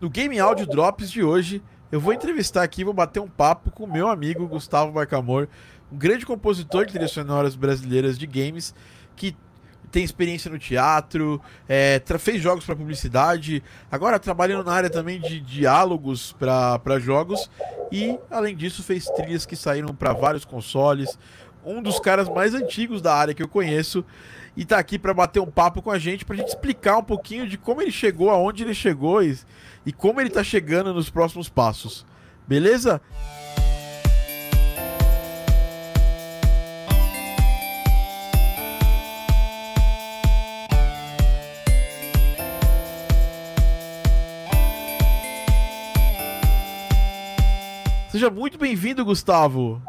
No Game Audio Drops de hoje, eu vou entrevistar aqui, vou bater um papo com o meu amigo Gustavo Barcamor, um grande compositor de trilhas sonoras brasileiras de games, que tem experiência no teatro, é, fez jogos para publicidade, agora trabalhando na área também de diálogos para jogos e, além disso, fez trilhas que saíram para vários consoles. Um dos caras mais antigos da área que eu conheço e tá aqui para bater um papo com a gente, pra gente explicar um pouquinho de como ele chegou, aonde ele chegou e, e como ele tá chegando nos próximos passos. Beleza? Seja muito bem-vindo, Gustavo.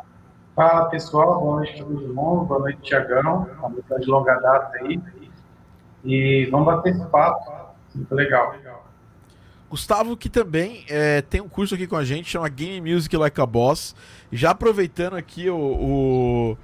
Fala pessoal, boa noite todo mundo, boa noite Tiagão, uma de longa data aí. E vamos bater esse papo, muito legal. Gustavo, que também é, tem um curso aqui com a gente, chama Game Music Like a Boss. Já aproveitando aqui o, o,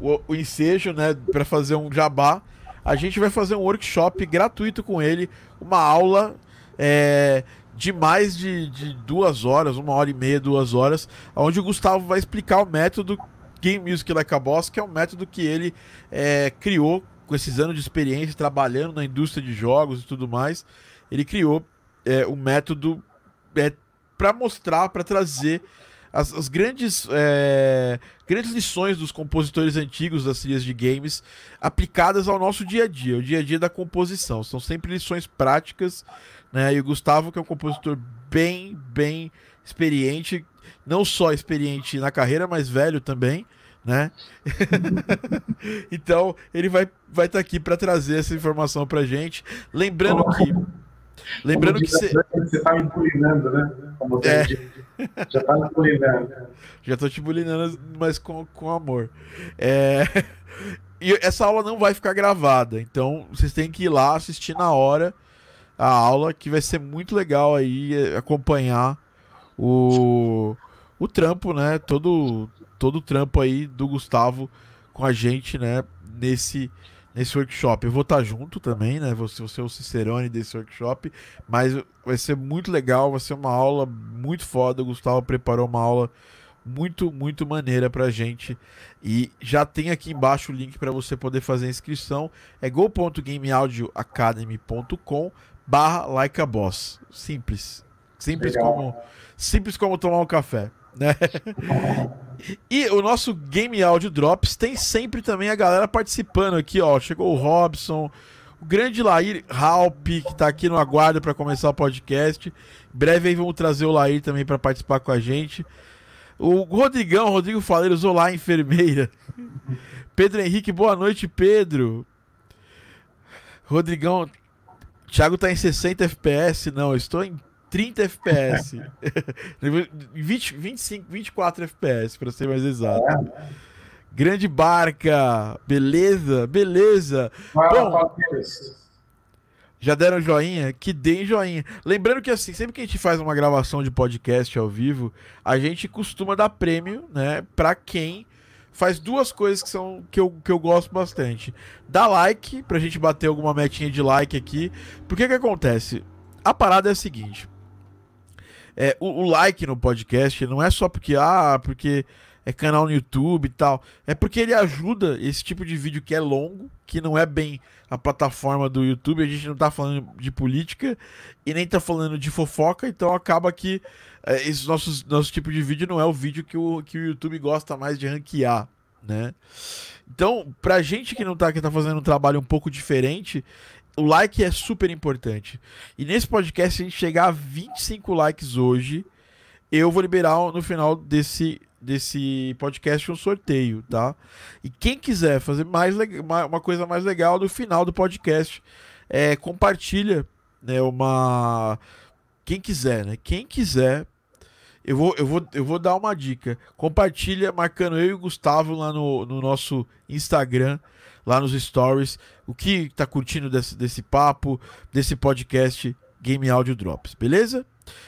o, o ensejo, né, para fazer um jabá, a gente vai fazer um workshop gratuito com ele, uma aula é, de mais de, de duas horas, uma hora e meia, duas horas, onde o Gustavo vai explicar o método Game Music Like a Boss, que é um método que ele é, criou com esses anos de experiência trabalhando na indústria de jogos e tudo mais. Ele criou é, um método é, para mostrar, para trazer as, as grandes, é, grandes lições dos compositores antigos das trilhas de games aplicadas ao nosso dia a dia, o dia a dia da composição. São sempre lições práticas, né? E o Gustavo, que é um compositor bem, bem experiente, não só experiente na carreira, mas velho também, né? então, ele vai vai estar tá aqui para trazer essa informação pra gente, lembrando que lembrando que você você tá me bulinando, né? Como é. já tá me bulinando. Já tô te bulinando, mas com, com amor. É... E essa aula não vai ficar gravada, então vocês têm que ir lá assistir na hora a aula, que vai ser muito legal aí é, acompanhar o o trampo, né? Todo, todo o trampo aí do Gustavo com a gente, né? Nesse, nesse workshop. Eu vou estar junto também, né? Você, você é o Cicerone desse workshop, mas vai ser muito legal, vai ser uma aula muito foda. O Gustavo preparou uma aula muito, muito maneira pra gente. E já tem aqui embaixo o link para você poder fazer a inscrição. É go.gameaudioacademy.com barra like a boss. Simples. Simples como simples como tomar um café. Né? e o nosso Game Audio Drops tem sempre também a galera participando aqui, ó. Chegou o Robson, o grande Lair Halp, que tá aqui no aguardo para começar o podcast. Em breve aí vamos trazer o Lair também para participar com a gente. O Rodrigão, Rodrigo Faleiros, olá, enfermeira. Pedro Henrique, boa noite, Pedro. Rodrigão, Thiago tá em 60 FPS. Não, estou em 30 FPS. 20, 25, 24 FPS, para ser mais exato. É. Grande barca, beleza, beleza. Bom, já deram joinha? Que deem joinha. Lembrando que assim, sempre que a gente faz uma gravação de podcast ao vivo, a gente costuma dar prêmio, né, para quem faz duas coisas que são que eu, que eu gosto bastante. Dá like pra gente bater alguma metinha de like aqui. Porque que acontece? A parada é a seguinte: é, o, o, like no podcast não é só porque, ah, porque é canal no YouTube e tal. É porque ele ajuda esse tipo de vídeo que é longo, que não é bem a plataforma do YouTube. A gente não tá falando de política e nem tá falando de fofoca, então acaba que é, esse nossos, nosso tipo de vídeo não é o vídeo que o, que o YouTube gosta mais de ranquear, né? Então, pra gente que não tá, que tá fazendo um trabalho um pouco diferente, o like é super importante. E nesse podcast, se a gente chegar a 25 likes hoje, eu vou liberar no final desse, desse podcast um sorteio, tá? E quem quiser fazer mais uma coisa mais legal no final do podcast, é, compartilha né, uma. Quem quiser, né? Quem quiser. Eu vou, eu, vou, eu vou dar uma dica. Compartilha marcando eu e o Gustavo lá no, no nosso Instagram lá nos stories o que tá curtindo desse, desse papo, desse podcast Game Audio Drops, beleza?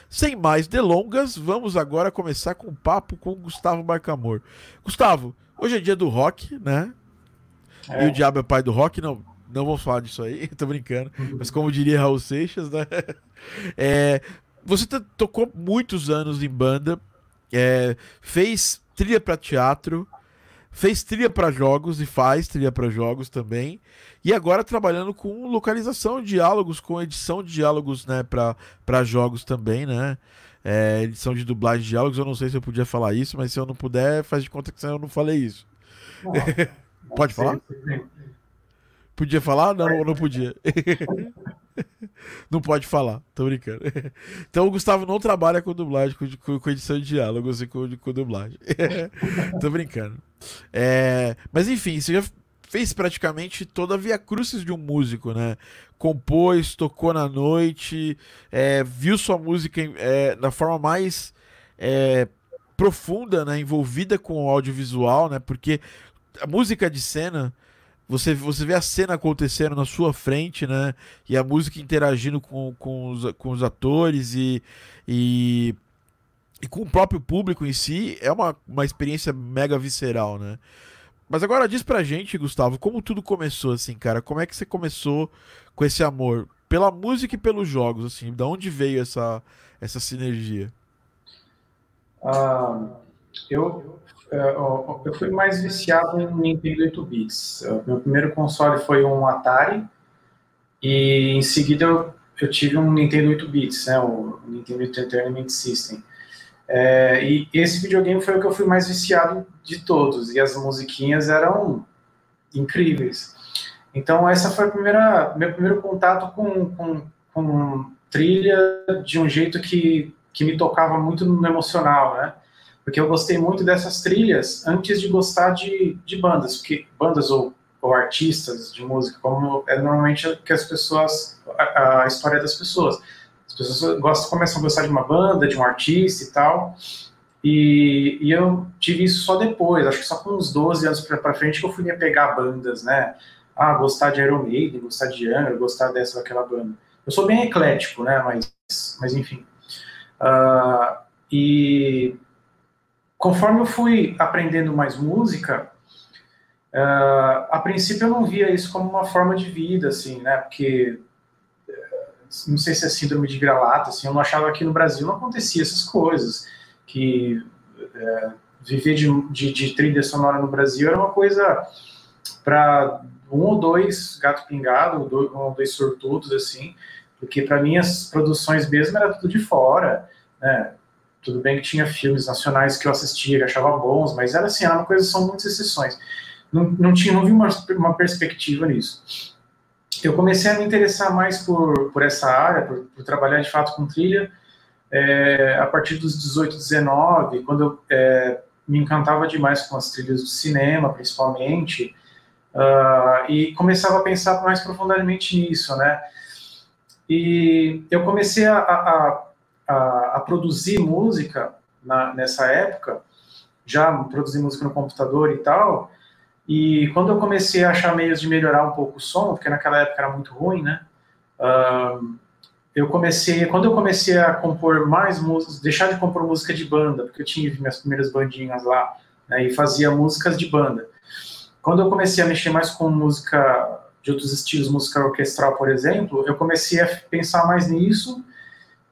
Sem mais delongas, vamos agora começar com o papo com o Gustavo Barcamor. Gustavo, hoje é dia do rock, né? É. E o diabo é pai do rock, não, não vamos falar disso aí, tô brincando. Mas como diria Raul Seixas, né? É, você tocou muitos anos em banda, é, fez trilha para teatro, fez trilha para jogos e faz trilha para jogos também. E agora trabalhando com localização de diálogos, com edição de diálogos, né, para jogos também, né? É, edição de dublagem de diálogos, eu não sei se eu podia falar isso, mas se eu não puder, faz de conta que eu não falei isso. Não, Pode falar? Podia falar? Não, não podia. não pode falar, tô brincando. Então o Gustavo não trabalha com dublagem, com, com edição de diálogos e com, com dublagem. tô brincando. É, mas enfim, você já fez praticamente toda a via crucis de um músico, né? Compôs, tocou na noite, é, viu sua música é, da forma mais é, profunda, né? Envolvida com o audiovisual, né? Porque a música de cena você, você vê a cena acontecendo na sua frente, né? E a música interagindo com, com, os, com os atores e, e, e com o próprio público em si, é uma, uma experiência mega visceral, né? Mas agora diz pra gente, Gustavo, como tudo começou, assim, cara? Como é que você começou com esse amor pela música e pelos jogos, assim? Da onde veio essa, essa sinergia? Uh, eu é, eu fui mais viciado em Nintendo 8 bits. Meu primeiro console foi um Atari e em seguida eu, eu tive um Nintendo 8 bits, né, o Nintendo Entertainment System. É, e esse videogame foi o que eu fui mais viciado de todos e as musiquinhas eram incríveis. Então essa foi a primeira meu primeiro contato com, com, com trilha de um jeito que, que me tocava muito no emocional, né? porque eu gostei muito dessas trilhas antes de gostar de, de bandas, porque bandas ou, ou artistas de música, como é normalmente que as pessoas, a, a, história das pessoas. As pessoas gostam, começam a gostar de uma banda, de um artista e tal, e, e eu tive isso só depois, acho que só com uns 12 anos para frente que eu fui me pegar bandas, né? Ah, gostar de Iron Maiden, gostar de Angra, gostar dessa ou daquela banda. Eu sou bem eclético, né? Mas, mas enfim. Uh, e conforme eu fui aprendendo mais música, uh, a princípio eu não via isso como uma forma de vida, assim, né? Porque não sei se é síndrome de vira-lata, assim, eu não achava que no Brasil não acontecia essas coisas, que é, viver de, de, de, trilha sonora no Brasil era uma coisa para um ou dois gato pingado, um ou dois sortudos, assim, porque para mim as produções mesmo era tudo de fora, né? Tudo bem que tinha filmes nacionais que eu assistia, que achava bons, mas era assim, era uma coisa, são muitas exceções. Não, não, tinha, não vi uma, uma perspectiva nisso. Eu comecei a me interessar mais por, por essa área, por, por trabalhar de fato com trilha, é, a partir dos 18, 19, quando eu é, me encantava demais com as trilhas do cinema, principalmente, uh, e começava a pensar mais profundamente nisso, né? E eu comecei a, a a, a produzir música na, nessa época, já produzir música no computador e tal, e quando eu comecei a achar meios de melhorar um pouco o som, porque naquela época era muito ruim, né? Uh, eu comecei, quando eu comecei a compor mais músicas, deixar de compor música de banda, porque eu tinha minhas primeiras bandinhas lá, né, e fazia músicas de banda. Quando eu comecei a mexer mais com música de outros estilos, música orquestral, por exemplo, eu comecei a pensar mais nisso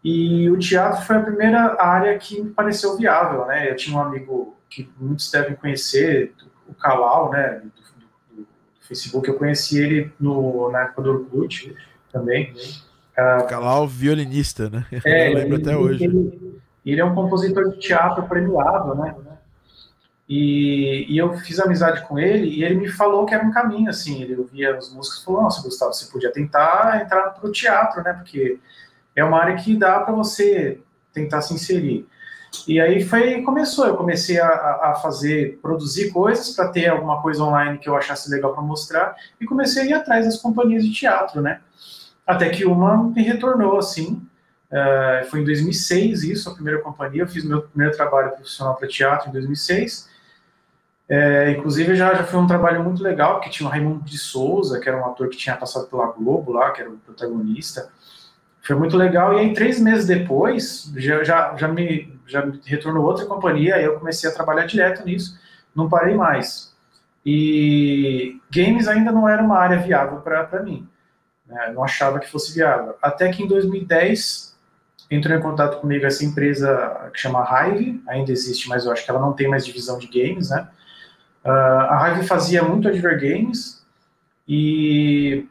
e o teatro foi a primeira área que me pareceu viável, né? Eu tinha um amigo que muitos devem conhecer, Kalal, né, do, do, do Facebook. Eu conheci ele no, na época do Orkut também. Uh, Kalal, violinista, né? É, Eu lembro ele, até hoje. Ele, ele, é um compositor de teatro premiado, né? E, e, eu fiz amizade com ele e ele me falou que era um caminho, assim. Ele ouvia os músicos e falou: Nossa, Gustavo, você podia tentar entrar para o teatro, né? Porque é uma área que dá para você tentar se inserir. E aí foi começou, eu comecei a, a fazer, produzir coisas para ter alguma coisa online que eu achasse legal para mostrar e comecei a ir atrás das companhias de teatro, né? Até que uma me retornou assim, uh, foi em 2006 isso, a primeira companhia, eu fiz meu primeiro trabalho profissional para teatro em 2006. É, inclusive já, já foi um trabalho muito legal, porque tinha o Raimundo de Souza, que era um ator que tinha passado pela Globo lá, que era o protagonista. Foi muito legal. E aí, três meses depois, já, já, já, me, já me retornou outra companhia, aí eu comecei a trabalhar direto nisso, não parei mais. E games ainda não era uma área viável para mim. Né? Não achava que fosse viável. Até que em 2010 entrou em contato comigo essa empresa que chama Hive, ainda existe, mas eu acho que ela não tem mais divisão de games, né? Uh, a Hive fazia muito Advergames e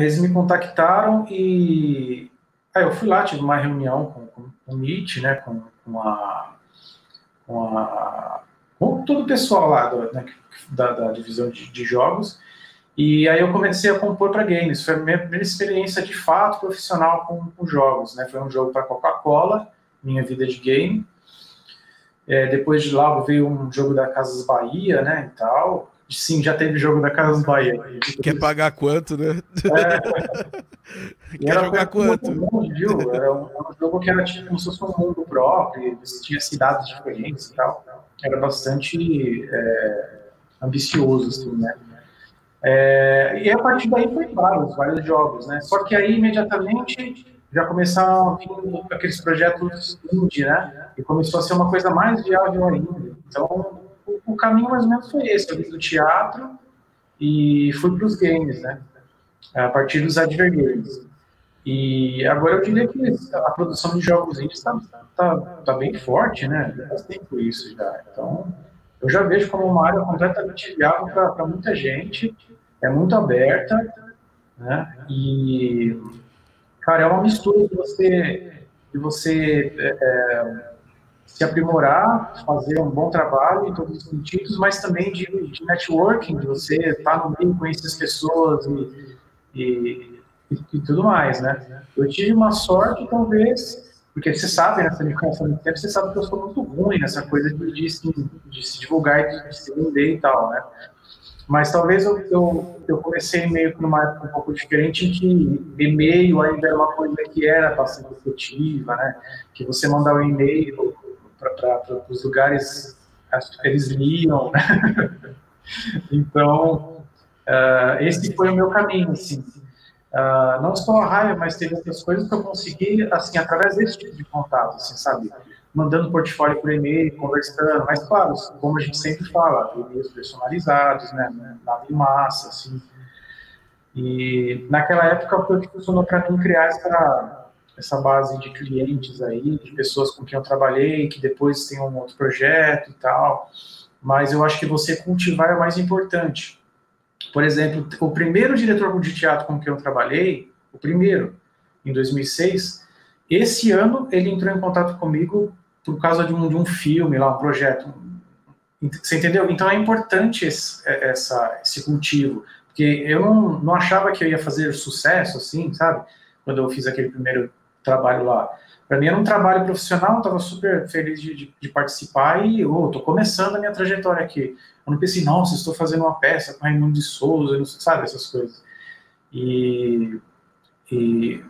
eles me contactaram e aí eu fui lá, tive uma reunião com, com, com o Meet, né, com, com, a, com, a, com todo o pessoal lá do, né, da, da, divisão de, de, jogos e aí eu comecei a compor para games. Foi a minha primeira experiência de fato profissional com, com jogos, né? Foi um jogo para Coca-Cola, minha vida de game. É, depois de lá veio um jogo da Casas Bahia, né, e tal. Sim, já teve jogo da Casas Bahia. Quer pagar quanto, né? É. Quer jogar quanto? Viu? Era um, um, jogo que era tipo como se fosse um mundo próprio, você tinha cidades diferentes e tal. Era bastante é, ambicioso, assim, né? É, e a partir daí foi vários, vários jogos, né? Só que aí imediatamente já começaram aqueles projetos indie, né? E começou a ser uma coisa mais viável ainda. Então, o, caminho mais ou menos foi esse. Eu vim do teatro e fui para os games, né? A partir dos advergames. E agora eu diria que a produção de jogos indies está tá, tá bem forte, né? Faz tempo isso já. Então, eu já vejo como uma área completamente viável para muita gente, é muito aberta, né? E Cara, é uma mistura de você, de você é, é, se aprimorar, fazer um bom trabalho em todos os sentidos, mas também de, de networking, de você estar no meio, conhecer as pessoas e, e, e, e, tudo mais, né? Eu tive uma sorte, talvez, porque você sabe, nessa né, me muito tempo, você sabe que eu sou muito ruim nessa coisa de, de, de se divulgar e de, de se vender e tal, né? Mas talvez eu, eu, eu, comecei meio que numa época um pouco diferente em que e-mail ainda era uma coisa que era bastante efetiva, né? Que você mandar um e-mail para os lugares, eles liam, né? Então, uh, esse foi o meu caminho, assim. Uh, não só a raiva, mas teve outras coisas que eu consegui, assim, através desse tipo de contato, assim, sabe? mandando portfólio por e-mail, conversando, mas claro, como a gente sempre fala, e-mails personalizados, né, nada em massa, assim. E naquela época foi o que funcionou para mim criar essa, essa base de clientes aí, de pessoas com quem eu trabalhei, que depois tem um outro projeto e tal. Mas eu acho que você cultivar é o mais importante. Por exemplo, o primeiro diretor de teatro com quem eu trabalhei, o primeiro, em 2006, esse ano ele entrou em contato comigo por causa de um, de um filme lá, um projeto. Você entendeu? Então é importante esse, é, essa, esse cultivo, porque eu não, não achava que eu ia fazer sucesso assim, sabe? Quando eu fiz aquele primeiro trabalho lá. Para mim era um trabalho profissional, estava super feliz de, de, de, participar e eu oh, tô começando a minha trajetória aqui. Eu não pensei, nossa, estou fazendo uma peça com Raimundo de Souza, sabe, essas coisas. E, e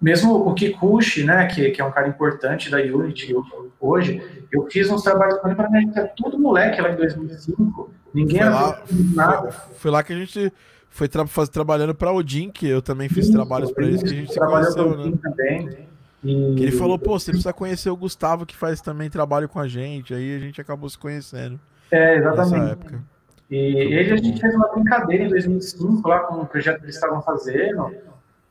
mesmo o Kikuchi, né, que, que é um cara importante da Unity hoje, eu fiz uns trabalhos com ele para mim, é tudo moleque lá em 2005, ninguém foi lá, nada. Foi, foi, lá que a gente foi tra trabalhando para Odin, que eu também fiz trabalhos para eles, que a gente se conheceu, né? Também. E... Que ele falou, pô, você precisa conhecer o Gustavo, que faz também trabalho com a gente, aí a gente acabou se conhecendo. É, exatamente. época. E ele, a gente fez uma brincadeira em 2005 lá com o projeto que eles estavam fazendo,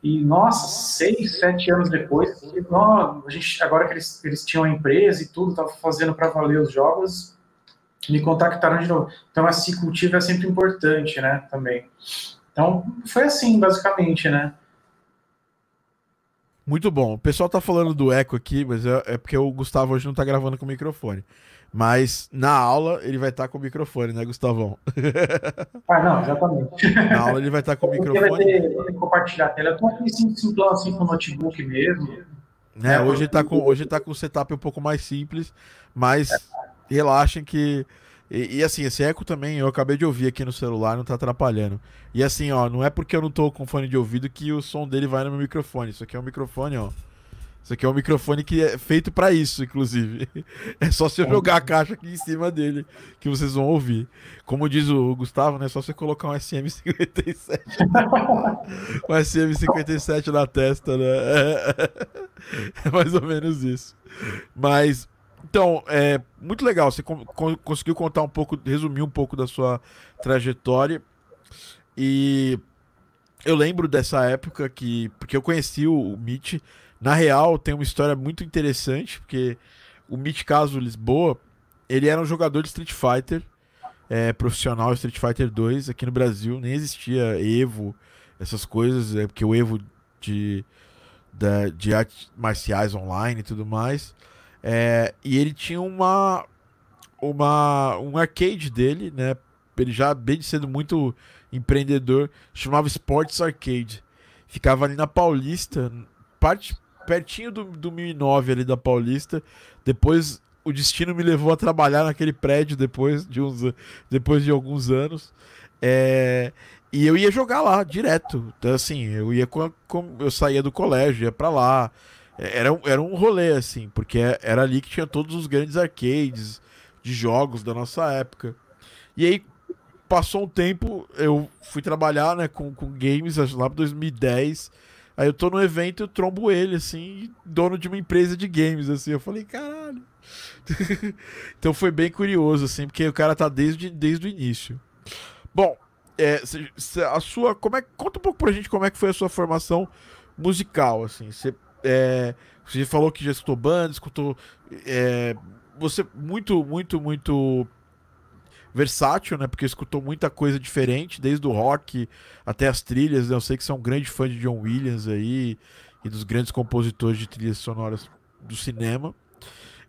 e, nossa, seis, sete anos depois, nós, a gente, agora que eles, eles tinham a empresa e tudo, estavam fazendo para valer os jogos, me contactaram de novo. Então, esse cultivo é sempre importante, né, também. Então, foi assim, basicamente, né. Muito bom. O pessoal tá falando do eco aqui, mas é, é porque o Gustavo hoje não tá gravando com o microfone. Mas na aula ele vai estar tá com o microfone, né, Gustavão? Ah, não, exatamente. Na aula ele vai estar tá com o microfone. Vai ter, vai ter que compartilhar a tela. Eu tô aqui simplão assim com o notebook mesmo. É, é hoje está com hoje tá com o setup um pouco mais simples, mas relaxem que e, e, assim, esse eco também eu acabei de ouvir aqui no celular, não tá atrapalhando. E assim, ó, não é porque eu não tô com fone de ouvido que o som dele vai no meu microfone. Isso aqui é um microfone, ó. Isso aqui é um microfone que é feito para isso, inclusive. É só se eu jogar a caixa aqui em cima dele que vocês vão ouvir. Como diz o Gustavo, né? É só você colocar um SM57. um SM57 na testa, né? É mais ou menos isso. Mas então, é muito legal. Você conseguiu contar um pouco, resumir um pouco da sua trajetória. E eu lembro dessa época que. Porque eu conheci o Mitch Na real, tem uma história muito interessante, porque o Mitch Caso Lisboa, ele era um jogador de Street Fighter, é, profissional Street Fighter 2 aqui no Brasil, nem existia Evo, essas coisas, é porque o Evo de, de artes marciais online e tudo mais. É, e ele tinha uma, uma um arcade dele, né? Ele já bem sendo muito empreendedor, chamava Sports Arcade. Ficava ali na Paulista, parte, pertinho do, do 1009 ali da Paulista. Depois o destino me levou a trabalhar naquele prédio depois de, uns, depois de alguns anos. É, e eu ia jogar lá direto. Então, assim, eu ia com, com eu saía do colégio, ia para lá. Era, era um rolê, assim, porque era ali que tinha todos os grandes arcades de jogos da nossa época. E aí, passou um tempo, eu fui trabalhar né, com, com games lá para 2010. Aí eu tô no evento, eu trombo ele, assim, dono de uma empresa de games, assim. Eu falei, caralho. então foi bem curioso, assim, porque o cara tá desde, desde o início. Bom, é, a sua. Como é, conta um pouco pra gente como é que foi a sua formação musical, assim. Você, é, você falou que já escutou banda, escutou. É, você muito, muito, muito versátil, né? Porque escutou muita coisa diferente, desde o rock até as trilhas. Né? Eu sei que você é um grande fã de John Williams aí e dos grandes compositores de trilhas sonoras do cinema.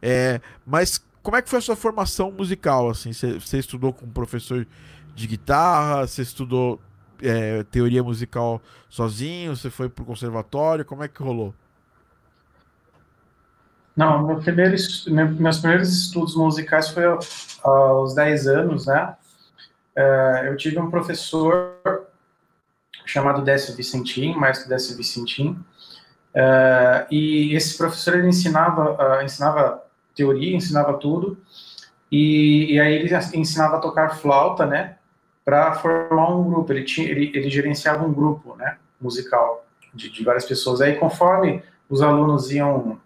É, mas como é que foi a sua formação musical? Assim, você, estudou com um professor de guitarra? Você estudou é, teoria musical sozinho? Você foi pro conservatório? Como é que rolou? Não, meu primeiro, meus primeiros estudos musicais foi aos 10 anos, né? É, eu tive um professor chamado Décio Vicentim, maestro Décio Vicentim, é, e esse professor ele ensinava, ensinava teoria, ensinava tudo, e, e aí ele ensinava a tocar flauta, né? Para formar um grupo. Ele, tinha, ele, ele gerenciava um grupo, né? Musical de, de várias pessoas. Aí conforme os alunos iam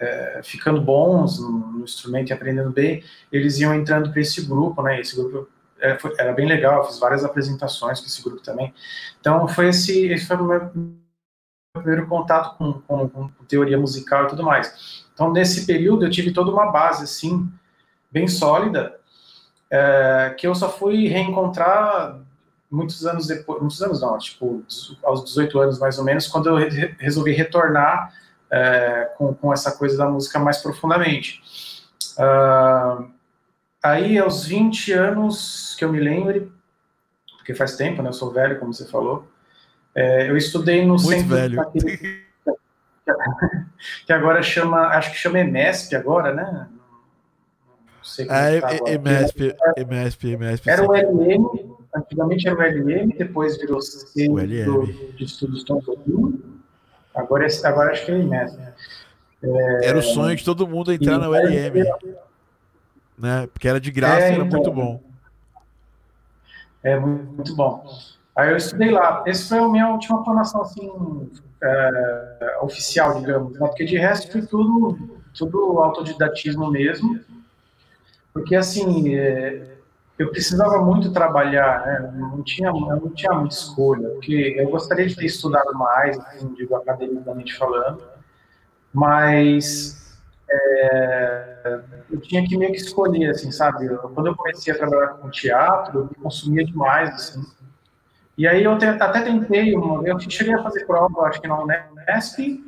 é, ficando bons no, instrumento e aprendendo bem, eles iam entrando para esse grupo, né? Esse grupo é, foi, era bem legal, eu fiz várias apresentações com esse grupo também. Então, foi esse, esse foi o meu, primeiro contato com, com, com, teoria musical e tudo mais. Então, nesse período, eu tive toda uma base, assim, bem sólida, é, que eu só fui reencontrar muitos anos depois, muitos anos não, tipo, aos 18 anos mais ou menos, quando eu re resolvi retornar é, com, com essa coisa da música mais profundamente. Uh, aí, aos 20 anos, que eu me lembre, porque faz tempo, né, eu sou velho, como você falou, é, eu estudei no Muito centro... velho. Daquele, que agora chama, acho que chama EMESP agora, né? Não sei como é, tá EMESP, EMESP, EMESP. Era o LM, antigamente era o LM, depois virou Centro de Estudos Tom Jobim, Agora, agora acho que é imenso. É... Era o sonho de todo mundo entrar na ULM. Né? Porque era de graça é, e era então, muito bom. É muito bom. Aí eu estudei lá. Essa foi a minha última formação assim, é, oficial, digamos. Né? Porque de resto foi tudo, tudo autodidatismo mesmo. Porque assim, é, eu precisava muito trabalhar, né? não tinha, não tinha muita escolha, porque eu gostaria de ter estudado mais, assim, digo academicamente falando, mas é, eu tinha que meio que escolher, assim, sabe? Quando eu comecei a trabalhar com teatro, eu consumia demais, assim. E aí eu te, até tentei, uma, eu cheguei a fazer prova, acho que na Unesp, e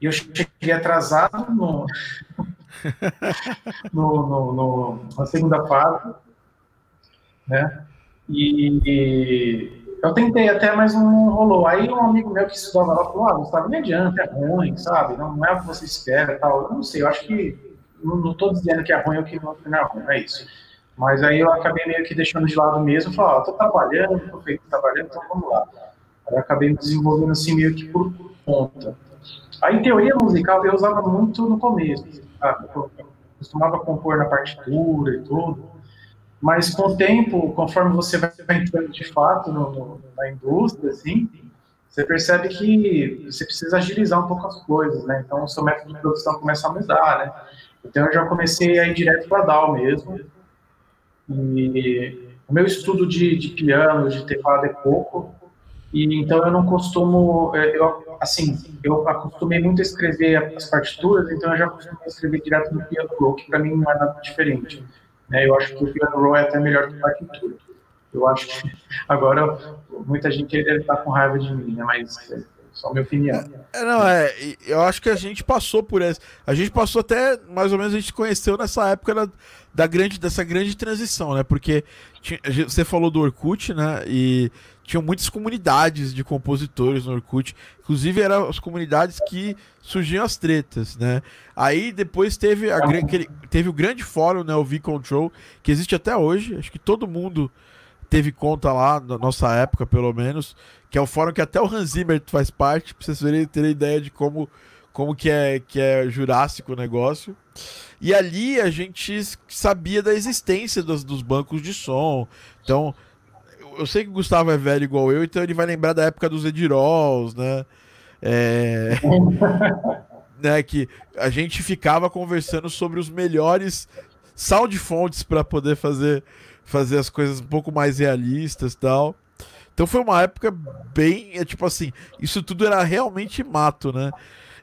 eu cheguei atrasado no, no, no, no na segunda fase, né? E eu tentei até, mas não rolou. Aí um amigo meu que estudava lá falou, ah, Gustavo, não adianta, é ruim, sabe? Não, não é o que você espera tal. Eu não sei, eu acho que não estou dizendo que é ruim ou que não, é ruim, é isso. Mas aí eu acabei meio que deixando de lado mesmo, falei, ó, oh, tô trabalhando, tô feito trabalhando, então vamos lá. Aí eu acabei me desenvolvendo assim meio que por, por conta. Aí teoria musical eu usava muito no começo, sabe? Eu costumava compor na partitura e tudo. Mas com o tempo, conforme você vai entrando de fato no, no, na indústria, assim, você percebe que você precisa agilizar um pouco as coisas, né? Então, o seu método de produção começa a mudar, né? Então, eu já comecei a ir direto para DAO mesmo. E o meu estudo de, de piano, de teclado é pouco. E então eu não costumo, é, eu, assim, eu acostumei muito a escrever as partituras, então eu já costumei escrever direto no piano que para mim não é nada diferente. Né? Eu acho que o piano roll é até melhor que a partitura. Eu acho que agora muita gente deve estar com raiva de mim, né? Mas só minha opinião. É, não, é, eu acho que a gente passou por essa. A gente passou até, mais ou menos, a gente conheceu nessa época da, da grande, dessa grande transição, né? Porque tinha, você falou do Orkut, né? E tinham muitas comunidades de compositores no Orkut. Inclusive, eram as comunidades que surgiam as tretas, né? Aí depois teve, a, teve o grande fórum, né? O V-Control, que existe até hoje. Acho que todo mundo teve conta lá, na nossa época, pelo menos que é o fórum que até o Hans Zimmer faz parte, pra vocês terem ideia de como, como que, é, que é jurássico o negócio. E ali a gente sabia da existência dos, dos bancos de som. Então, eu sei que o Gustavo é velho igual eu, então ele vai lembrar da época dos Edirols, né? É... né, que a gente ficava conversando sobre os melhores sound fonts para poder fazer, fazer as coisas um pouco mais realistas tal. Então foi uma época bem. É, tipo assim, isso tudo era realmente mato, né?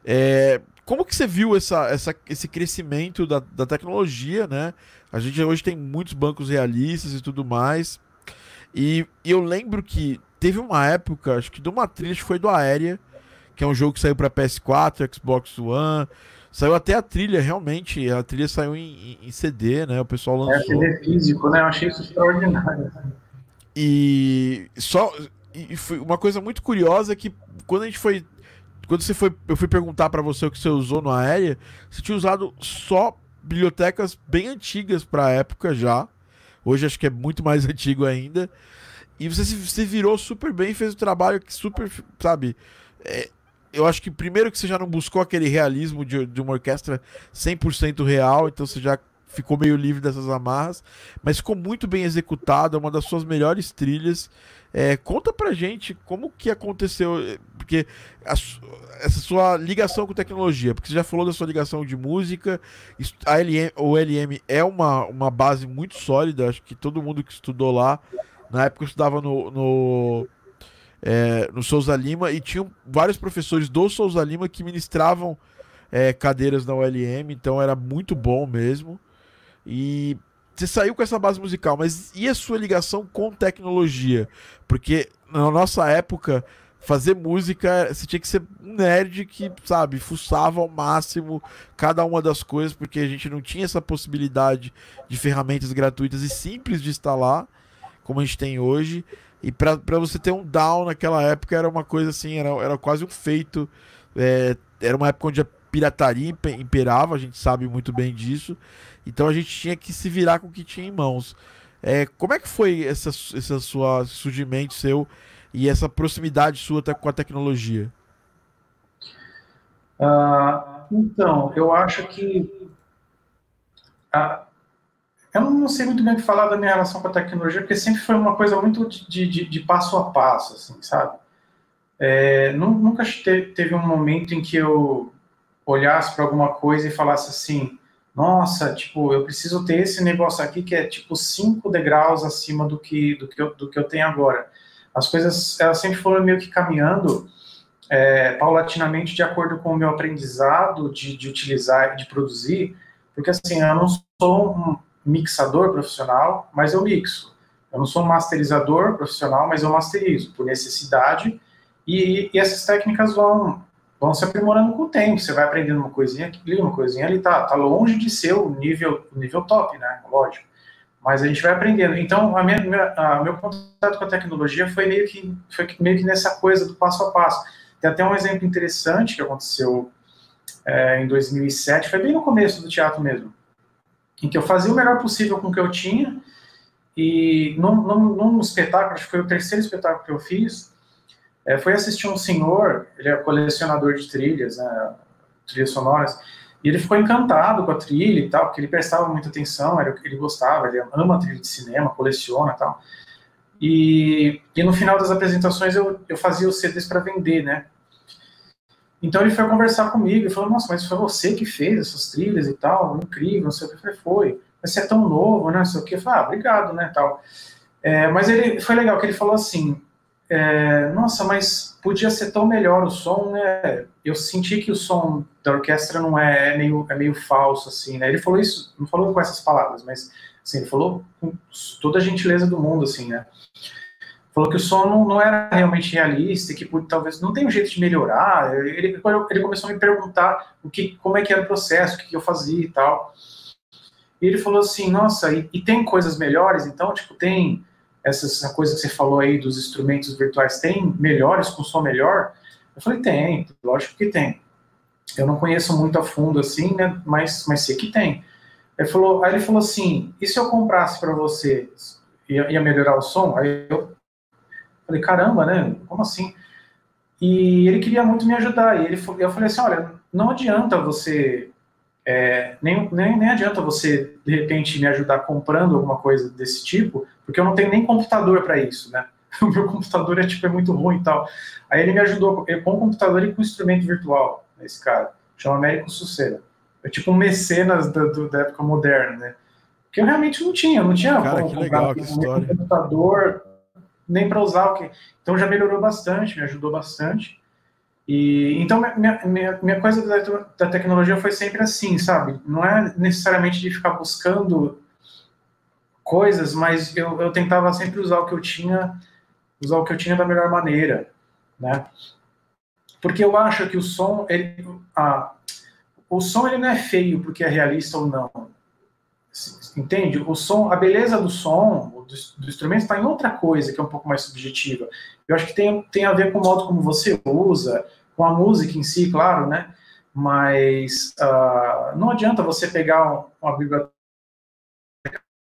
É, como que você viu essa, essa, esse crescimento da, da tecnologia, né? A gente hoje tem muitos bancos realistas e tudo mais. E, e eu lembro que teve uma época, acho que de uma trilha, acho que foi do Aérea, que é um jogo que saiu para PS4, Xbox One. Saiu até a trilha, realmente. A trilha saiu em, em CD, né? O pessoal lançou. É, CD físico, né? Eu achei isso extraordinário. E só e foi uma coisa muito curiosa que quando a gente foi quando você foi eu fui perguntar para você o que você usou no aérea, você tinha usado só bibliotecas bem antigas para a época já. Hoje acho que é muito mais antigo ainda. E você se, virou super bem, fez o trabalho que super, sabe? É, eu acho que primeiro que você já não buscou aquele realismo de, de uma orquestra 100% real, então você já ficou meio livre dessas amarras, mas ficou muito bem executada, uma das suas melhores trilhas. É, conta pra gente como que aconteceu, é, porque a, essa sua ligação com tecnologia, porque você já falou da sua ligação de música, a LM, o LM é uma, uma base muito sólida, acho que todo mundo que estudou lá, na época eu estudava no, no, é, no Souza Lima e tinham vários professores do Souza Lima que ministravam é, cadeiras na ULM, então era muito bom mesmo. E você saiu com essa base musical, mas e a sua ligação com tecnologia? Porque na nossa época, fazer música, você tinha que ser um nerd que, sabe, fuçava ao máximo cada uma das coisas, porque a gente não tinha essa possibilidade de ferramentas gratuitas e simples de instalar, como a gente tem hoje. E para você ter um down naquela época era uma coisa assim, era, era quase um feito. É, era uma época onde a pirataria imperava, a gente sabe muito bem disso. Então a gente tinha que se virar com o que tinha em mãos. É, como é que foi essa, essa sua surgimento seu e essa proximidade sua com a tecnologia? Uh, então, eu acho que uh, eu não sei muito bem o que falar da minha relação com a tecnologia, porque sempre foi uma coisa muito de, de, de passo a passo, assim, sabe? É, nunca teve um momento em que eu olhasse para alguma coisa e falasse assim, nossa, tipo, eu preciso ter esse negócio aqui que é tipo cinco degraus acima do que do que eu, do que eu tenho agora. As coisas elas sempre foram meio que caminhando é, paulatinamente de acordo com o meu aprendizado de, de utilizar de produzir, porque assim, eu não sou um mixador profissional, mas eu mixo. Eu não sou um masterizador profissional, mas eu masterizo por necessidade e, e essas técnicas vão vão se aprimorando com o tempo. Você vai aprendendo uma coisinha aqui, uma coisinha ali, tá, tá longe de ser o nível, nível top, né? Lógico. Mas a gente vai aprendendo. Então, a minha a, meu contato com a tecnologia foi meio que foi meio que nessa coisa do passo a passo. Tem até um exemplo interessante que aconteceu é, em 2007, foi bem no começo do teatro mesmo, em que eu fazia o melhor possível com o que eu tinha e num, num, num espetáculo, acho que foi o terceiro espetáculo que eu fiz, é, foi assistir um senhor, ele é colecionador de trilhas, né, trilhas sonoras, e ele ficou encantado com a trilha e tal, porque ele prestava muita atenção, era o que ele gostava, ele ama trilha de cinema, coleciona e tal. E, e no final das apresentações eu, eu fazia os CDs para vender, né? Então ele foi conversar comigo e falou: Nossa, mas foi você que fez essas trilhas e tal, incrível, não sei o que. Foi, mas você é tão novo, né? Não sei o que. Eu falei: Ah, obrigado, né? Tal. É, mas ele foi legal que ele falou assim: é, nossa, mas podia ser tão melhor o som, né? Eu senti que o som da orquestra não é, é meio, é meio falso, assim, né? Ele falou isso, não falou com essas palavras, mas assim, ele falou com toda a gentileza do mundo, assim, né? Falou que o som não, não era realmente realista, que talvez não tem um jeito de melhorar. Ele, ele começou a me perguntar o que, como é que era o processo, o que, que eu fazia e tal. E ele falou assim, nossa, e, e tem coisas melhores? Então, tipo, tem essa, coisa que você falou aí dos instrumentos virtuais, tem melhores com som melhor? Eu falei, tem, lógico que tem. Eu não conheço muito a fundo assim, né, mas, mas sei que tem. Ele falou, aí ele falou assim, e se eu comprasse para você, ia, ia melhorar o som? Aí eu falei, caramba, né, como assim? E ele queria muito me ajudar, e ele, eu falei assim, olha, não adianta você é, nem, nem, nem adianta você, de repente, me ajudar comprando alguma coisa desse tipo, porque eu não tenho nem computador para isso, né? O meu computador é, tipo, é muito ruim e tal. Aí ele me ajudou com o computador e com instrumento virtual, esse cara, chama Américo Suceira. É tipo um mecenas da, do, da época moderna, né? Que eu realmente não tinha, não tinha cara, como que legal, que história. computador nem para usar o que. Então já melhorou bastante, me ajudou bastante. E, então, minha, minha, minha coisa da, da, tecnologia foi sempre assim, sabe? Não é necessariamente de ficar buscando coisas, mas eu, eu tentava sempre usar o que eu tinha, usar o que eu tinha da melhor maneira, né? Porque eu acho que o som, ele, ah, o som ele não é feio porque é realista ou não. Entende? O som, a beleza do som, do, do instrumento está em outra coisa que é um pouco mais subjetiva. Eu acho que tem, tem a ver com o modo como você usa, com a música em si, claro, né? Mas uh, não adianta você pegar uma biblioteca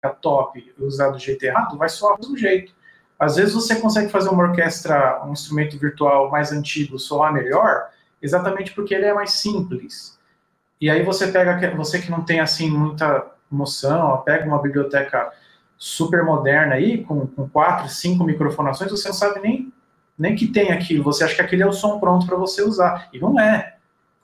top usar do jeito errado, vai soar do mesmo jeito. Às vezes você consegue fazer uma orquestra, um instrumento virtual mais antigo soar melhor, exatamente porque ele é mais simples. E aí você pega, você que não tem assim muita noção, pega uma biblioteca super moderna aí, com, com quatro, cinco microfonações, você não sabe nem nem que tem aquilo, você acha que aquele é o som pronto para você usar, e não é.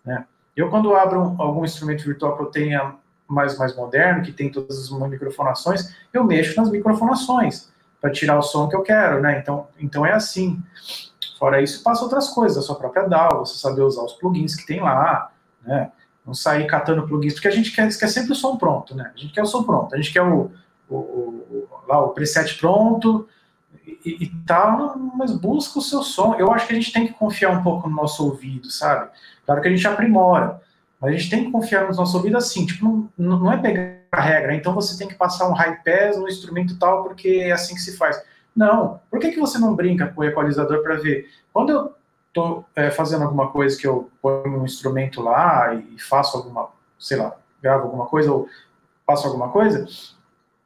Né? Eu, quando abro um, algum instrumento virtual que eu tenha mais, mais moderno, que tem todas as microfonações, eu mexo nas microfonações para tirar o som que eu quero, né? Então, então é assim. Fora isso, passa outras coisas, a sua própria DAW, você saber usar os plugins que tem lá, né? Não sair catando plugins, porque a gente quer, quer sempre o som pronto, né? A gente quer o som pronto, a gente quer o, o, o lá, o preset pronto, e, e tal, mas busca o seu som. Eu acho que a gente tem que confiar um pouco no nosso ouvido, sabe? Claro que a gente aprimora, a gente tem que confiar no nosso ouvido assim, tipo, não, não é pegar a regra, então você tem que passar um high pass no instrumento tal, porque é assim que se faz. Não, por que, que você não brinca com o equalizador para ver? Quando eu estou é, fazendo alguma coisa que eu ponho um instrumento lá e faço alguma, sei lá, gravo alguma coisa ou faço alguma coisa,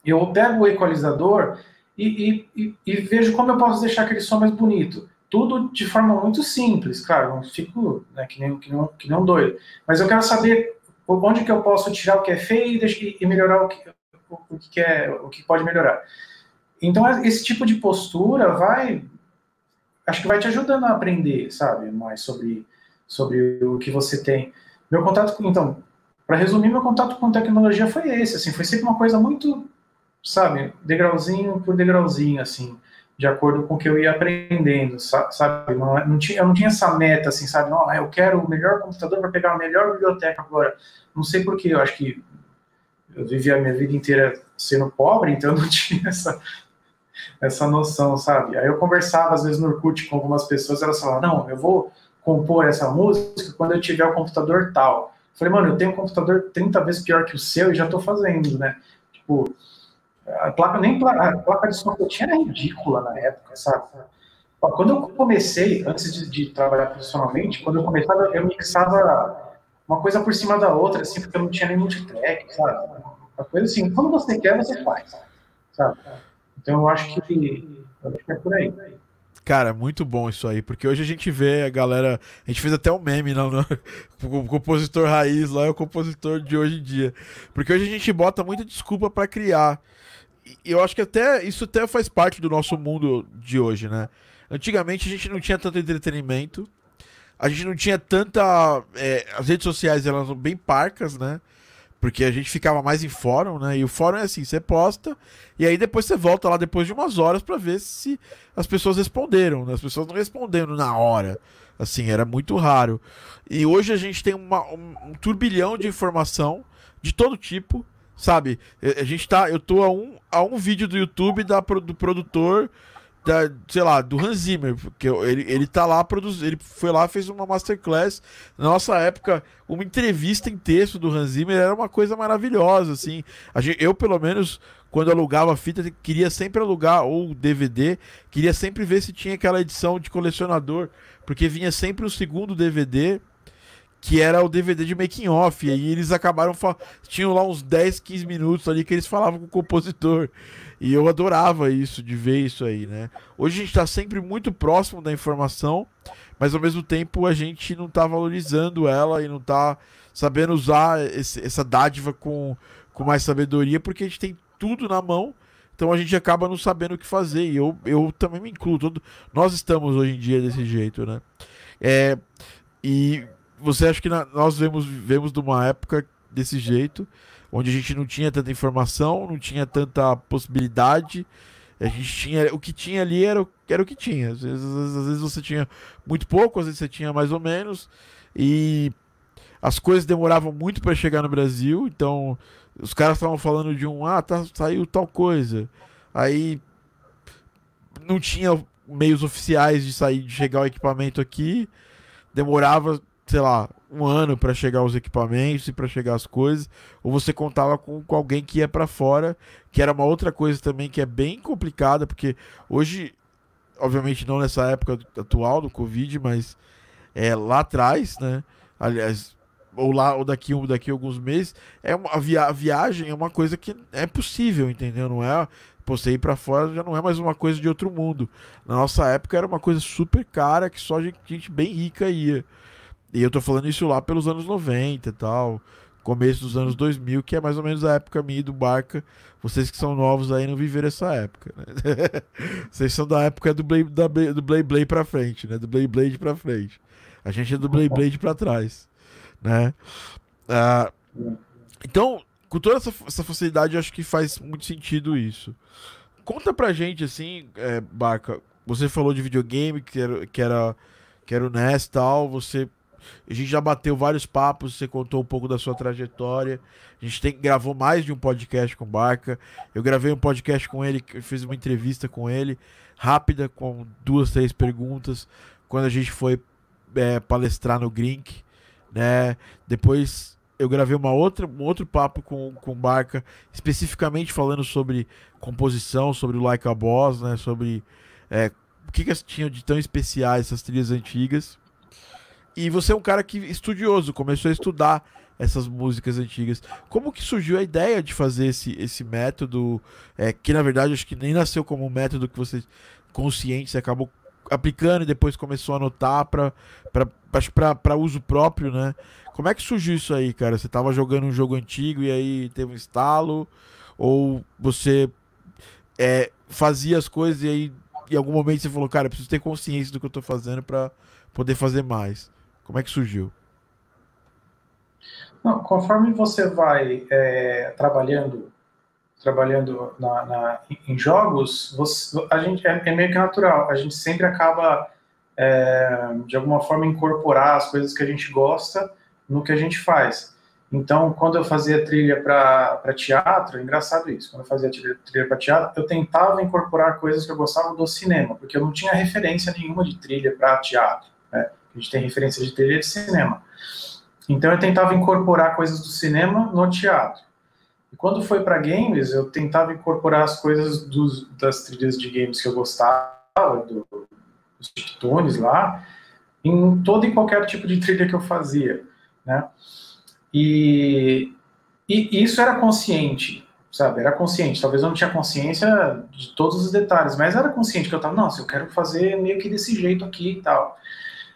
eu pego o equalizador e, e, e, vejo como eu posso deixar aquele som mais bonito. Tudo de forma muito simples, claro, não fico né, que, nem, que, não, que não doido. Mas eu quero saber onde que eu posso tirar o que é feio e, melhorar o que, o, que é, o que pode melhorar. Então, esse tipo de postura vai, acho que vai te ajudando a aprender, sabe, mais sobre, sobre o que você tem. Meu contato com, então, para resumir, meu contato com tecnologia foi esse, assim, foi sempre uma coisa muito sabe, degrauzinho por degrauzinho, assim, de acordo com o que eu ia aprendendo, sabe? Não, não tinha, eu não tinha essa meta, assim, sabe? Não, ah, eu quero o melhor computador para pegar a melhor biblioteca agora. Não sei porquê, eu acho que eu vivi a minha vida inteira sendo pobre, então eu não tinha essa, essa noção, sabe? Aí eu conversava, às vezes, no Orkut com algumas pessoas, elas falavam, não, eu vou compor essa música quando eu tiver o computador tal. Eu falei, mano, eu tenho um computador 30 vezes pior que o seu e já estou fazendo, né? Tipo, a placa, nem a placa de som que eu tinha era ridícula na época, sabe? Quando eu comecei, antes de, de trabalhar profissionalmente, quando eu começava, eu mixava uma coisa por cima da outra, assim, porque eu não tinha nem multitrack, sabe? Uma coisa assim, quando você quer, você faz, sabe? Então eu acho que, eu acho que é por aí. Cara, muito bom isso aí, porque hoje a gente vê a galera. A gente fez até um meme, não, não, o compositor raiz lá é o compositor de hoje em dia. Porque hoje a gente bota muita desculpa para criar eu acho que até isso até faz parte do nosso mundo de hoje, né? Antigamente a gente não tinha tanto entretenimento, a gente não tinha tanta. É, as redes sociais elas eram bem parcas, né? Porque a gente ficava mais em fórum, né? E o fórum é assim, você posta e aí depois você volta lá depois de umas horas para ver se as pessoas responderam, né? As pessoas não responderam na hora. Assim, era muito raro. E hoje a gente tem uma, um, um turbilhão de informação de todo tipo, sabe? A gente tá, eu tô a um, a um vídeo do YouTube da, do produtor da, sei lá, do Hans Zimmer, porque ele, ele tá lá produzindo, ele foi lá fez uma masterclass. Na nossa época, uma entrevista em texto do Hans Zimmer era uma coisa maravilhosa, assim. Gente, eu, pelo menos, quando alugava fita, queria sempre alugar ou DVD, queria sempre ver se tinha aquela edição de colecionador, porque vinha sempre o segundo DVD que era o DVD de making off, e aí eles acabaram tinham lá uns 10, 15 minutos ali que eles falavam com o compositor. E eu adorava isso, de ver isso aí, né? Hoje a gente está sempre muito próximo da informação, mas ao mesmo tempo a gente não está valorizando ela e não está sabendo usar esse, essa dádiva com, com mais sabedoria, porque a gente tem tudo na mão, então a gente acaba não sabendo o que fazer. E eu, eu também me incluo. Todo, nós estamos hoje em dia desse jeito, né? É, e você acha que na, nós vemos, vemos de uma época desse jeito onde a gente não tinha tanta informação, não tinha tanta possibilidade. A gente tinha. O que tinha ali era, era o que tinha. Às vezes, às vezes você tinha muito pouco, às vezes você tinha mais ou menos. E as coisas demoravam muito para chegar no Brasil. Então, os caras estavam falando de um. Ah, tá, saiu tal coisa. Aí não tinha meios oficiais de sair, de chegar o equipamento aqui. Demorava sei lá, um ano para chegar os equipamentos e para chegar as coisas, ou você contava com, com alguém que ia para fora, que era uma outra coisa também que é bem complicada, porque hoje, obviamente não nessa época atual do Covid, mas é lá atrás, né? Aliás, ou lá ou daqui ou daqui a alguns meses, é uma a, via, a viagem é uma coisa que é possível, entendeu? Não é você ir para fora já não é mais uma coisa de outro mundo. Na nossa época era uma coisa super cara que só gente, gente bem rica ia. E eu tô falando isso lá pelos anos 90 e tal, começo dos anos 2000, que é mais ou menos a época minha do Barca. Vocês que são novos aí não viveram essa época, né? Vocês são da época do Blade, da, do Blade Blade pra frente, né? Do Blade Blade pra frente. A gente é do Blade Blade pra trás, né? Ah, então, com toda essa, essa facilidade, acho que faz muito sentido isso. Conta pra gente, assim, é, Barca, você falou de videogame, que era, que era, que era o NES e tal, você a gente já bateu vários papos, você contou um pouco da sua trajetória. A gente tem, gravou mais de um podcast com o Barca. Eu gravei um podcast com ele, fiz uma entrevista com ele, rápida, com duas, três perguntas, quando a gente foi é, palestrar no Grink. Né? Depois eu gravei uma outra, um outro papo com, com o Barca, especificamente falando sobre composição, sobre o Like a Boss, né? sobre é, o que, que tinham de tão especiais essas trilhas antigas. E você é um cara que estudioso, começou a estudar essas músicas antigas. Como que surgiu a ideia de fazer esse, esse método, é, que na verdade acho que nem nasceu como um método que você consciente, você acabou aplicando e depois começou a anotar para uso próprio, né? Como é que surgiu isso aí, cara? Você estava jogando um jogo antigo e aí teve um estalo? Ou você é, fazia as coisas e aí em algum momento você falou, cara, preciso ter consciência do que eu estou fazendo para poder fazer mais? Como é que surgiu? Não, conforme você vai é, trabalhando trabalhando na, na, em jogos, você, a gente é, é, meio que natural. A gente sempre acaba é, de alguma forma incorporar as coisas que a gente gosta no que a gente faz. Então, quando eu fazia trilha para teatro, é engraçado isso. Quando eu fazia trilha, trilha para teatro, eu tentava incorporar coisas que eu gostava do cinema, porque eu não tinha referência nenhuma de trilha para teatro. A gente tem referência de trilha de cinema. Então eu tentava incorporar coisas do cinema no teatro. E quando foi para games, eu tentava incorporar as coisas dos, das trilhas de games que eu gostava, do, dos titones lá, em todo e qualquer tipo de trilha que eu fazia, né? E, e isso era consciente, sabe? Era consciente. Talvez eu não tinha consciência de todos os detalhes, mas era consciente que eu tava, nossa, eu quero fazer meio que desse jeito aqui e tal.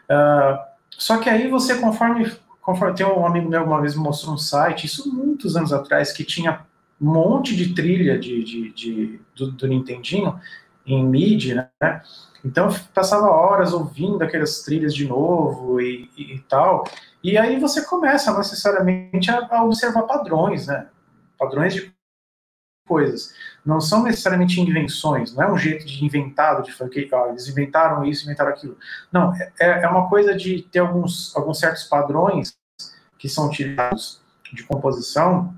Uh, só que aí você, conforme, conforme. Tem um amigo meu uma vez me mostrou um site, isso muitos anos atrás, que tinha um monte de trilha de, de, de do, do, Nintendinho em MIDI, né? Então passava horas ouvindo aquelas trilhas de novo e, e, e tal. E aí você começa necessariamente a, a observar padrões, né? Padrões de coisas. Não são necessariamente invenções, não é um jeito de inventado, de falar que eles inventaram isso, inventaram aquilo. Não, é, é uma coisa de ter alguns, alguns certos padrões que são utilizados de composição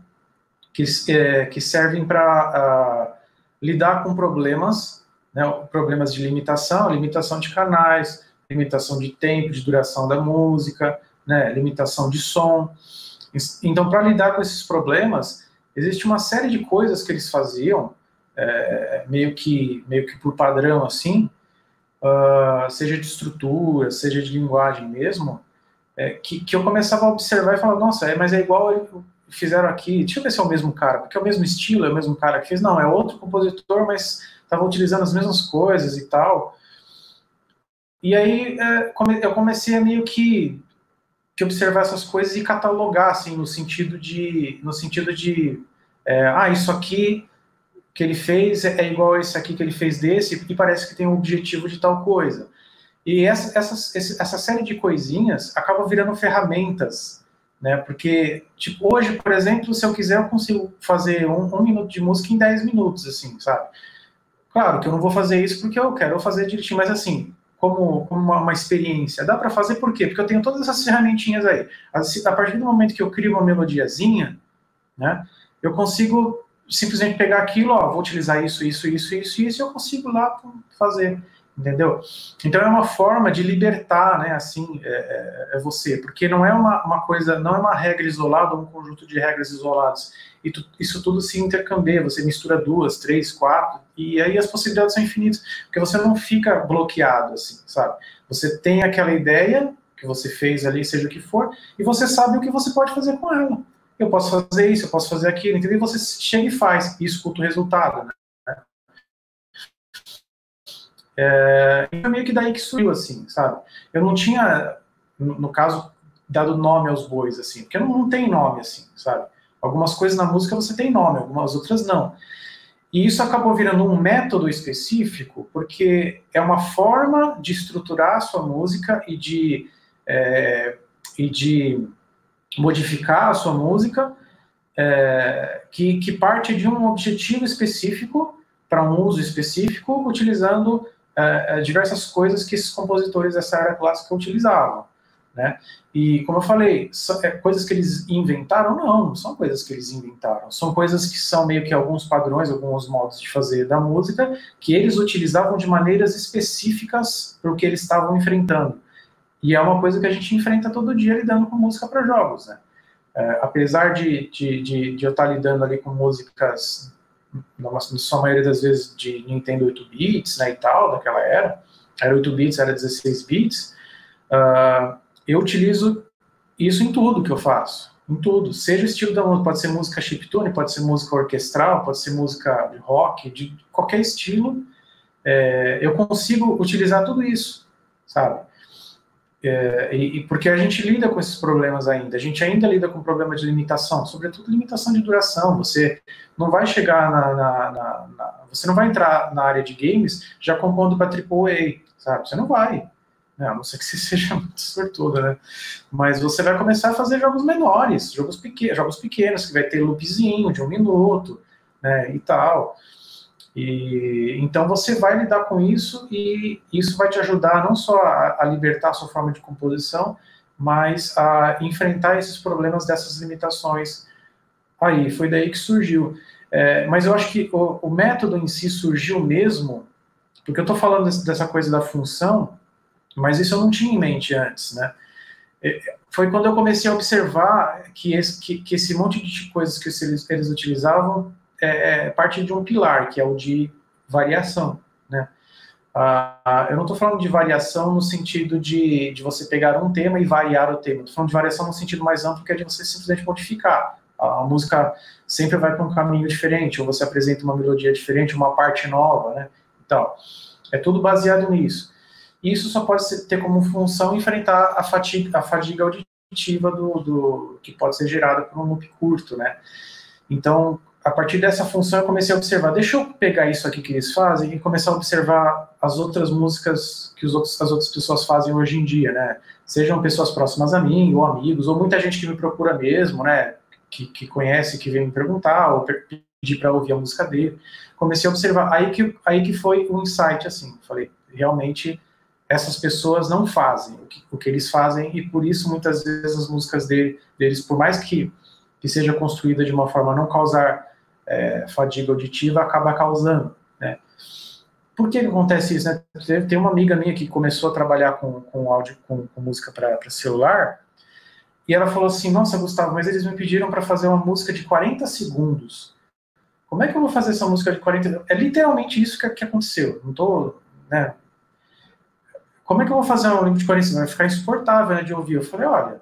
que, é, que servem para lidar com problemas, né, problemas de limitação, limitação de canais, limitação de tempo, de duração da música, né, limitação de som. Então, para lidar com esses problemas, existe uma série de coisas que eles faziam, é, meio, que, meio que por padrão assim, uh, seja de estrutura, seja de linguagem mesmo, é, que, que eu começava a observar e falar, nossa, é, mas é igual fizeram aqui, deixa eu ver se é o mesmo cara, porque é o mesmo estilo, é o mesmo cara que fez, não, é outro compositor, mas estava utilizando as mesmas coisas e tal. E aí é, eu comecei a meio que, que observar essas coisas e catalogar, assim, no sentido de, no sentido de, é, ah, isso aqui que ele fez é igual a esse aqui que ele fez desse, e parece que tem um objetivo de tal coisa. E essa, essa, essa série de coisinhas acaba virando ferramentas, né? Porque, tipo, hoje, por exemplo, se eu quiser, eu consigo fazer um, um minuto de música em 10 minutos, assim, sabe? Claro que eu não vou fazer isso porque eu quero fazer direitinho, mas assim, como, como uma, uma, experiência. Dá para fazer por quê? Porque eu tenho todas essas ferramentinhas aí. A, partir do momento que eu crio uma melodiazinha, né, eu consigo simplesmente pegar aquilo, ó, vou utilizar isso, isso, isso, isso, isso, e eu consigo lá fazer entendeu? Então é uma forma de libertar, né, assim, é, é, é, você, porque não é uma, uma coisa, não é uma regra isolada, um conjunto de regras isoladas, e tu, isso tudo se intercambia, você mistura duas, três, quatro, e aí as possibilidades são infinitas, porque você não fica bloqueado, assim, sabe? Você tem aquela ideia que você fez ali, seja o que for, e você sabe o que você pode fazer com ela. Eu posso fazer isso, eu posso fazer aquilo, entendeu? E você chega e faz, e escuta o resultado, né? É, e foi meio que daí que surgiu, assim, sabe? Eu não tinha, no, caso, dado nome aos bois, assim, porque não, não tem nome, assim, sabe? Algumas coisas na música você tem nome, algumas outras não. E isso acabou virando um método específico, porque é uma forma de estruturar a sua música e de, é, e de modificar a sua música é, que, que parte de um objetivo específico para um uso específico, utilizando uh, diversas coisas que esses compositores dessa era clássica utilizavam. Né? E, como eu falei, é, coisas que eles inventaram? Não, não são coisas que eles inventaram. São coisas que são meio que alguns padrões, alguns modos de fazer da música, que eles utilizavam de maneiras específicas para o que eles estavam enfrentando. E é uma coisa que a gente enfrenta todo dia lidando com música para jogos. Né? É, apesar de, de, de, de eu estar lidando ali com músicas na sua maioria das vezes de Nintendo 8 bits, né, e tal, daquela era, era 8 bits, era 16 bits, uh, eu utilizo isso em tudo que eu faço, em tudo, seja o estilo da música, pode ser música chiptune, pode ser música orquestral, pode ser música de rock, de qualquer estilo, é, eu consigo utilizar tudo isso, sabe? É, e, e, porque a gente lida com esses problemas ainda, a gente ainda lida com problema de limitação, sobretudo limitação de duração. Você não vai chegar na, na, na, na você não vai entrar na área de games já compondo para AAA, sabe? Você não vai, né? a não ser que você seja muito sortudo, né? Mas você vai começar a fazer jogos menores, jogos pequenos, jogos pequenos que vai ter loopzinho de um minuto, né? E tal. E, então você vai lidar com isso e isso vai te ajudar não só a, a, libertar a sua forma de composição, mas a enfrentar esses problemas dessas limitações. Aí, foi daí que surgiu. É, mas eu acho que o, o, método em si surgiu mesmo, porque eu estou falando desse, dessa coisa da função, mas isso eu não tinha em mente antes, né? É, foi quando eu comecei a observar que esse, que, que esse monte de coisas que eles, eles utilizavam é, é parte de um pilar, que é o de variação, né? Ah, eu não estou falando de variação no sentido de, de você pegar um tema e variar o tema. Estou falando de variação no sentido mais amplo, que é de você simplesmente modificar. A, a música sempre vai para um caminho diferente, ou você apresenta uma melodia diferente, uma parte nova, né? Então, é tudo baseado nisso. Isso só pode ser, ter como função enfrentar a fatiga, a fadiga auditiva do, do, que pode ser gerada por um loop curto, né? Então, a partir dessa função eu comecei a observar, deixa eu pegar isso aqui que eles fazem e começar a observar as outras músicas que os outros, as outras pessoas fazem hoje em dia, né? Sejam pessoas próximas a mim, ou amigos, ou muita gente que me procura mesmo, né? Que, que conhece, que vem me perguntar, ou pedir para ouvir a música dele. Comecei a observar, aí que, aí que foi um insight, assim, falei, realmente essas pessoas não fazem o que, o que eles fazem e por isso muitas vezes as músicas dele, deles, por mais que, que seja construída de uma forma a não causar é, fadiga auditiva, acaba causando, né? Por que, que acontece isso? Né? Tem uma amiga minha que começou a trabalhar com, com áudio, com, com música para celular, e ela falou assim: Nossa, Gustavo, mas eles me pediram para fazer uma música de 40 segundos. Como é que eu vou fazer essa música de 40 É literalmente isso que, que aconteceu. Não tô, né, como é que eu vou fazer um limite de 45? Vai ficar insuportável né, de ouvir. Eu falei, olha,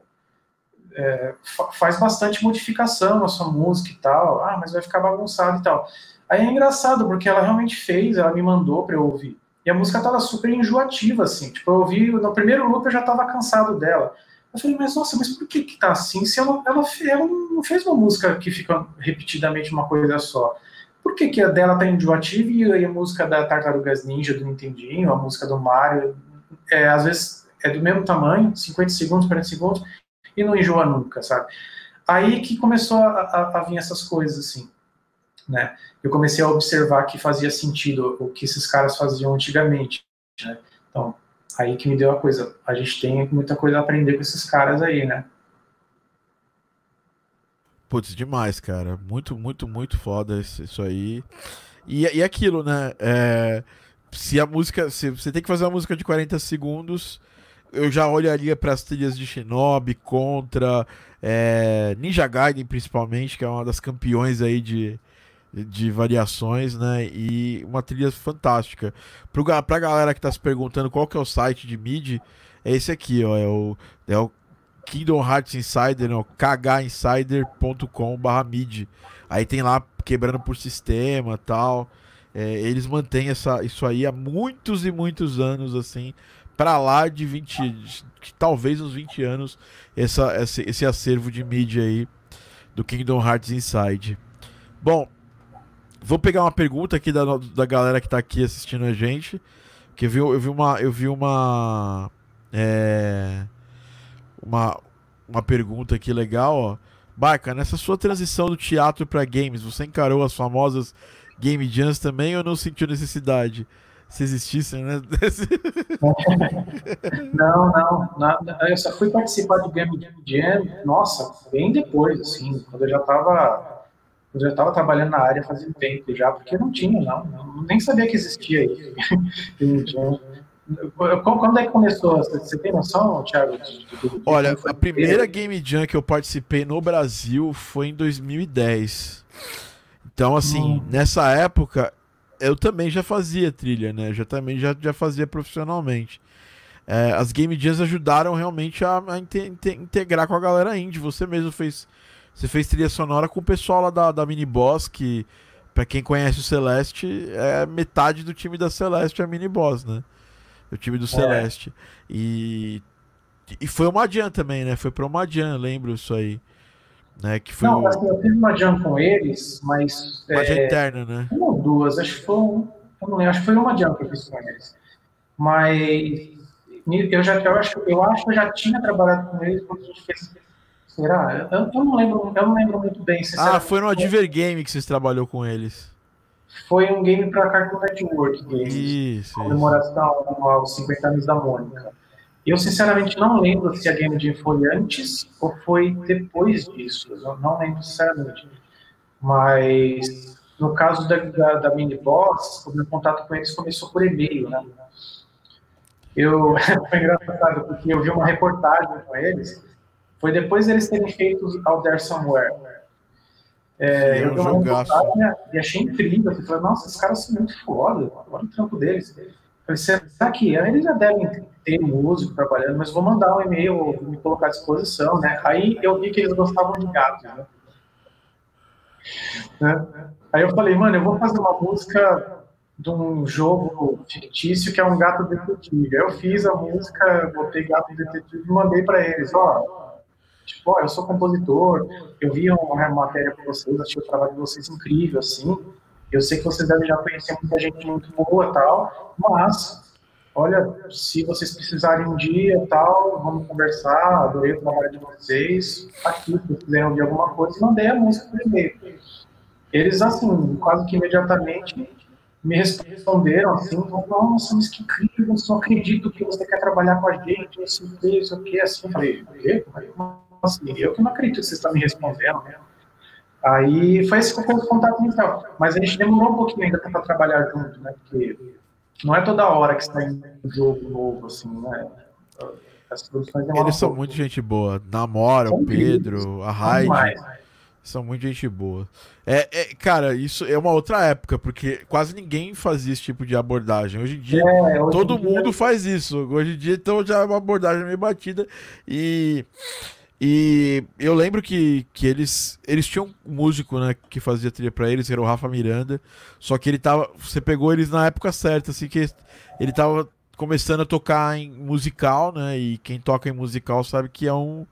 é, faz bastante modificação na sua música e tal. Ah, mas vai ficar bagunçado e tal. Aí é engraçado, porque ela realmente fez, ela me mandou para eu ouvir. E a música tava super enjoativa, assim. Tipo, eu ouvi, no primeiro loop eu já tava cansado dela. Eu falei, mas nossa, mas por que que tá assim? Se ela, ela, ela não fez uma música que fica repetidamente uma coisa só. Por que, que a dela tá enjoativa e a música da Tartarugas Ninja do Nintendinho, a música do Mario, é, às vezes é do mesmo tamanho, 50 segundos, 40 segundos, e não enjoa nunca, sabe? Aí que começou a, a, a vir essas coisas, assim, né? Eu comecei a observar que fazia sentido o que esses caras faziam antigamente, né? Então, aí que me deu a coisa. A gente tem muita coisa a aprender com esses caras aí, né? Putz, demais, cara. Muito, muito, muito foda isso aí. E, e aquilo, né? É se a música. Se você tem que fazer uma música de 40 segundos, eu já olharia para as trilhas de Shinobi, Contra, é, Ninja Gaiden principalmente, que é uma das campeões aí de, de variações, né? E uma trilha fantástica. Para pra galera que tá se perguntando qual que é o site de MIDI, é esse aqui, ó. É o, é o Kingdom Hearts Insider, né, kginsider.com/midi. Aí tem lá quebrando por sistema, tal. É, eles mantêm essa, isso aí há muitos e muitos anos, assim, para lá de 20, de, talvez uns 20 anos, essa, esse, esse acervo de mídia aí do Kingdom Hearts Inside. Bom, vou pegar uma pergunta aqui da, da galera que está aqui assistindo a gente, que eu vi, eu vi uma, eu vi uma, é, uma, uma pergunta aqui legal, ó. Barca, nessa sua transição do teatro para games, você encarou as famosas Game Jams também ou não sentiu necessidade? Se existisse, né? não, não, não, Eu só fui participar de Game Jam, nossa, bem depois, assim, quando eu já estava eu já estava trabalhando na área fazia tempo já, porque não tinha, não, não nem sabia que existia aí. Quando é que começou? Você tem noção, Thiago? Olha, a primeira Game Jam que eu participei no Brasil foi em 2010. Então, assim, hum. nessa época, eu também já fazia trilha, né? Já também já, já fazia profissionalmente. É, as Game Jams ajudaram realmente a, a inte, inte, integrar com a galera indie. Você mesmo fez. Você fez trilha sonora com o pessoal lá da, da Mini Boss, que, pra quem conhece o Celeste, é metade do time da Celeste é a Mini Boss, né? O time do é. Celeste. E, e foi uma Jam também, né? Foi pra uma Jam, lembro isso aí. Né, que foi não, o... assim, eu fiz uma jam com eles, mas. Uma é, interna, né? Uma ou duas, acho que foi. Um, eu não lembro, acho que foi uma jam que eu fiz com eles. Mas eu já eu acho, eu acho que eu já tinha trabalhado com eles quando a gente fez. Será? Eu, eu não lembro, eu não lembro muito bem. Ah, foi no Adver Game que vocês trabalhou com eles. Foi um game para Cartoon Network Games. Isso. Comemoração aos 50 anos da Mônica. Eu, sinceramente, não lembro se a Game Jam foi antes ou foi depois disso. Eu não lembro, sinceramente. Mas, no caso da, da, da Mini Boss, o meu contato com eles começou por e-mail, né? Eu, foi engraçado, porque eu vi uma reportagem com eles, foi depois deles terem feito Out There Somewhere. É, eu vi uma reportagem e achei incrível. Eu falei, nossa, esses caras são muito foda, olha o trampo deles. Eu falei, será que eles já devem ter músico trabalhando, mas vou mandar um e-mail, me colocar à disposição, né? Aí eu vi que eles gostavam de gatos, né? né? Aí eu falei, mano, eu vou fazer uma música de um jogo fictício que é um gato detetive. Aí eu fiz a música, botei gato detetive e mandei para eles, ó, Tipo, ó, eu sou compositor, eu vi uma matéria com vocês, achei o trabalho de vocês incrível, assim. Eu sei que vocês devem já conhecer muita gente muito boa tal, mas olha, se vocês precisarem um dia tal, vamos conversar, adorei o trabalho de vocês, aqui, se quiserem ouvir alguma coisa, mandei a música por e-mail. Eles, assim, quase que imediatamente me responderam assim, nossa, mas que incrível, eu não acredito que você quer trabalhar com a gente, não sei o que, isso assim, eu falei, o quê? Assim, eu que não acredito que você está me respondendo, né? Aí foi esse contato inicial. Mas a gente demorou um pouquinho ainda para trabalhar junto, né? Porque não é toda hora que sai um jogo novo, assim, né? As produções Eles são um muito gente boa. Namora, o Pedro, a Raid. São muito gente boa. É, é, cara, isso é uma outra época, porque quase ninguém fazia esse tipo de abordagem. Hoje em dia, é, hoje todo dia... mundo faz isso. Hoje em dia, então, já é uma abordagem meio batida. E e eu lembro que, que eles eles tinham um músico, né, que fazia trilha para eles, que era o Rafa Miranda. Só que ele tava, você pegou eles na época certa, assim que ele tava começando a tocar em musical, né? E quem toca em musical sabe que é um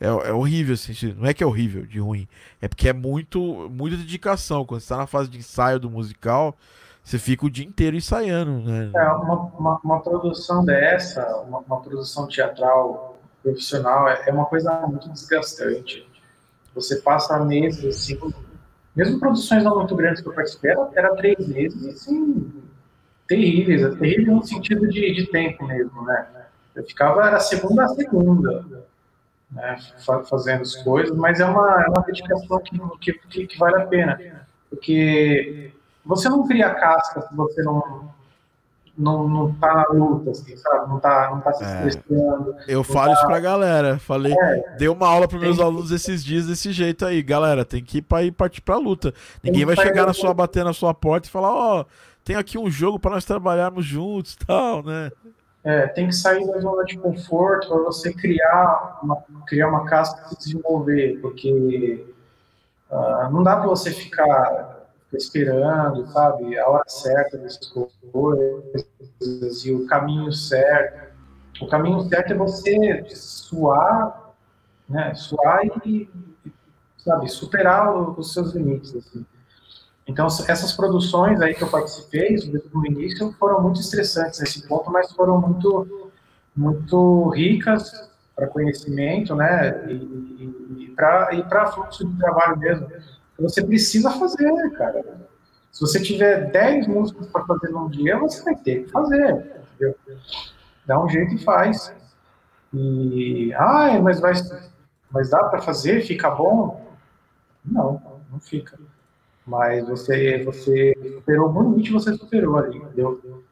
é, é horrível, assim, não é que é horrível de ruim, é porque é muito muita dedicação. Quando você tá na fase de ensaio do musical, você fica o dia inteiro ensaiando, né? É, uma, uma, uma produção dessa, uma, uma produção teatral profissional é, é uma coisa muito desgastante. Você passa meses, assim, mesmo produções não muito grandes que eu participei, era, era três meses, assim, terríveis, é terrível no sentido de, de tempo mesmo, né? Eu ficava, era segunda a segunda, né, fazendo as coisas, mas é uma, é uma dedicação que, que, que vale a pena, porque você não cria casca se você não, não, não tá na luta, assim, sabe? Não tá, não tá se é. estressando. Eu falo tá... isso pra galera. Falei, é, dei uma aula pros meus alunos esses dias desse jeito aí. Galera, tem que ir pra ir partir pra luta. Ninguém vai chegar na sua, bater na sua porta e falar, ó, oh, tem aqui um jogo para nós trabalharmos juntos e tal, né? É, tem que sair da zona de conforto para você criar uma, criar uma casa e se desenvolver, porque uh, não dá para você ficar esperando, sabe, a hora certa das coisas e o caminho certo. O caminho certo é você suar, né, suar e, sabe, superar os seus limites, assim. Então, essas produções aí que eu participei, no início, foram muito estressantes nesse ponto, mas foram muito, muito ricas para conhecimento, né, e, e, e para fluxo de trabalho mesmo você precisa fazer, cara. Se você tiver 10 músicas para fazer num dia, você vai ter que fazer. Entendeu? Dá um jeito e faz. E, ai, mas vai, mas dá para fazer? Fica bom? Não, não fica. Mas você, você superou o limite, você superou ali, entendeu?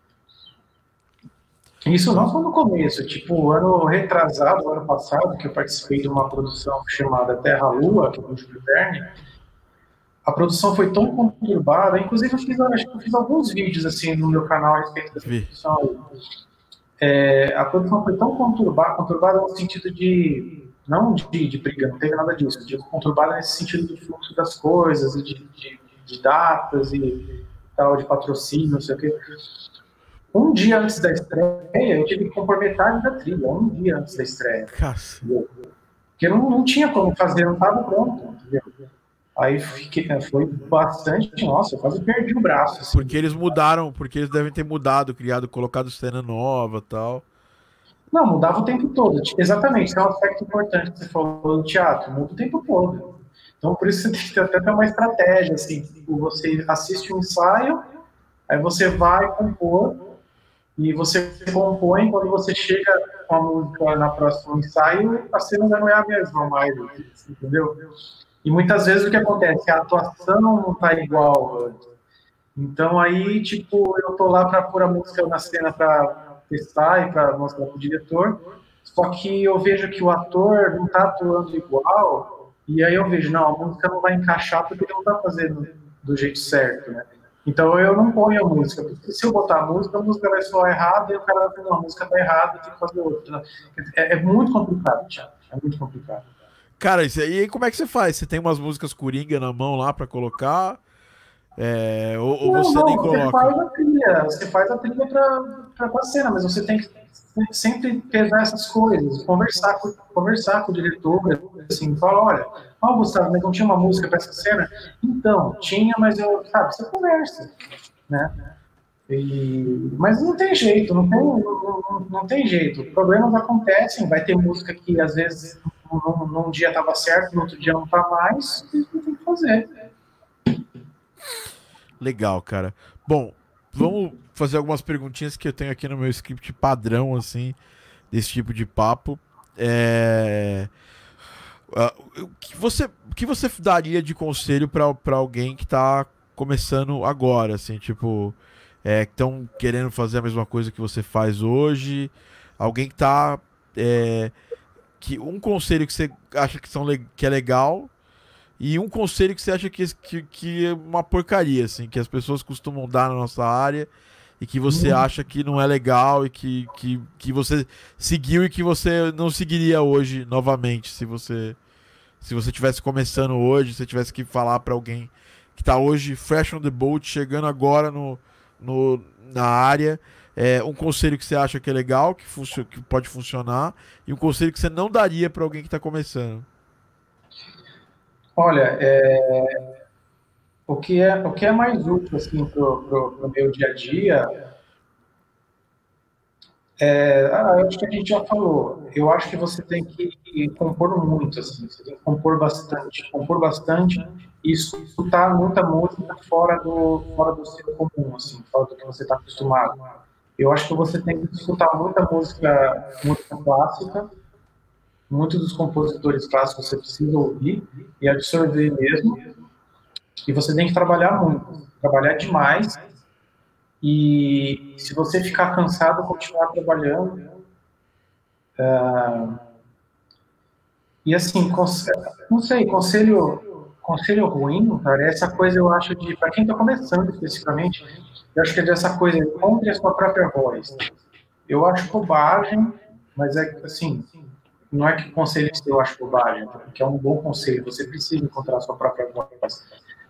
Isso não foi no começo, tipo, ano retrasado, ano passado, que eu participei de uma produção chamada Terra Lua, que é do Júlio Verne, a produção foi tão conturbada, inclusive eu fiz, acho que eu fiz alguns vídeos assim no meu canal a respeito dessa produção. É, a produção foi tão conturbada, conturbada no sentido de não de, de briga, não teve nada disso, de conturbada nesse sentido do fluxo das coisas, de, de, de datas e tal, de patrocínio, não sei o quê. Um dia antes da estreia, eu tive que compor metade da trilha, um dia antes da estreia. Porque não, não tinha como fazer, não estava pronto, entendeu? Aí fiquei, é, foi bastante, nossa, eu quase perdi o braço. Assim. Porque eles mudaram, porque eles devem ter mudado, criado, colocado cena nova tal. Não, mudava o tempo todo. Exatamente, isso é um aspecto importante que você falou no teatro, muda o tempo todo. Então, por isso você tem que ter até uma estratégia, assim, tipo, você assiste um ensaio, aí você vai compor, e você compõe, quando você chega com a música na próxima ensaio, a cena já não é a mesma mais, entendeu? E muitas vezes o que acontece? A atuação não está igual Então aí, tipo, eu tô lá para pôr a música na cena para testar e para mostrar para o diretor, só que eu vejo que o ator não está atuando igual, e aí eu vejo, não, a música não vai encaixar porque ele não está fazendo do jeito certo, né? Então eu não ponho a música, porque se eu botar a música, a música vai soar errada e o cara vai falar, a música está errada, tem que fazer outra. É, é muito complicado, Thiago, é muito complicado. Cara, isso aí como é que você faz? Você tem umas músicas coringa na mão lá para colocar? É, ou, ou não, você não, nem você coloca? Faz a trilha, você faz a trilha para a cena, mas você tem que sempre pesar essas coisas, conversar com, conversar com o diretor, assim, falar, olha, ó, oh, Gustavo, mas não tinha uma música para essa cena? Então, tinha, mas eu, sabe, você conversa, né? E, mas não tem jeito, não tem, não, não, tem jeito. Problemas acontecem, vai ter música que às vezes num, num dia estava certo, no outro dia não está mais, e tem que fazer. Legal, cara. Bom, vamos fazer algumas perguntinhas que eu tenho aqui no meu script padrão, assim, desse tipo de papo. É... Uh, o, que você, o que você daria de conselho para alguém que está começando agora, assim, tipo, é, que estão querendo fazer a mesma coisa que você faz hoje? Alguém que está é, que um conselho que você acha que, são, que é legal e um conselho que você acha que, que, que é uma porcaria, assim, que as pessoas costumam dar na nossa área e que você hum. acha que não é legal e que, que, que você seguiu e que você não seguiria hoje novamente se você se você tivesse começando hoje, se tivesse que falar para alguém que está hoje fresh on the boat, chegando agora no, no, na área, é, um conselho que você acha que é legal, que, que pode funcionar, e um conselho que você não daria para alguém que está começando. Olha, é, o, que é, o que é mais útil assim, para o meu dia a dia é, ah, eu acho que a gente já falou. Eu acho que você tem que compor muito, assim, você tem que compor bastante, compor bastante e escutar muita música fora do fora do seu comum, assim, fora do que você está acostumado. Eu acho que você tem que escutar muita música, música clássica muitos dos compositores clássicos você precisa ouvir e absorver mesmo. E você tem que trabalhar muito, trabalhar demais. E se você ficar cansado, continuar trabalhando. Uh, e assim, não sei, conselho, conselho ruim, cara, é essa coisa eu acho de, para quem está começando especificamente, eu acho que é dessa coisa, encontre a sua própria voz. Eu acho bobagem, mas é assim, não é que conselho eu acho bobagem, porque é um bom conselho, você precisa encontrar a sua própria voz.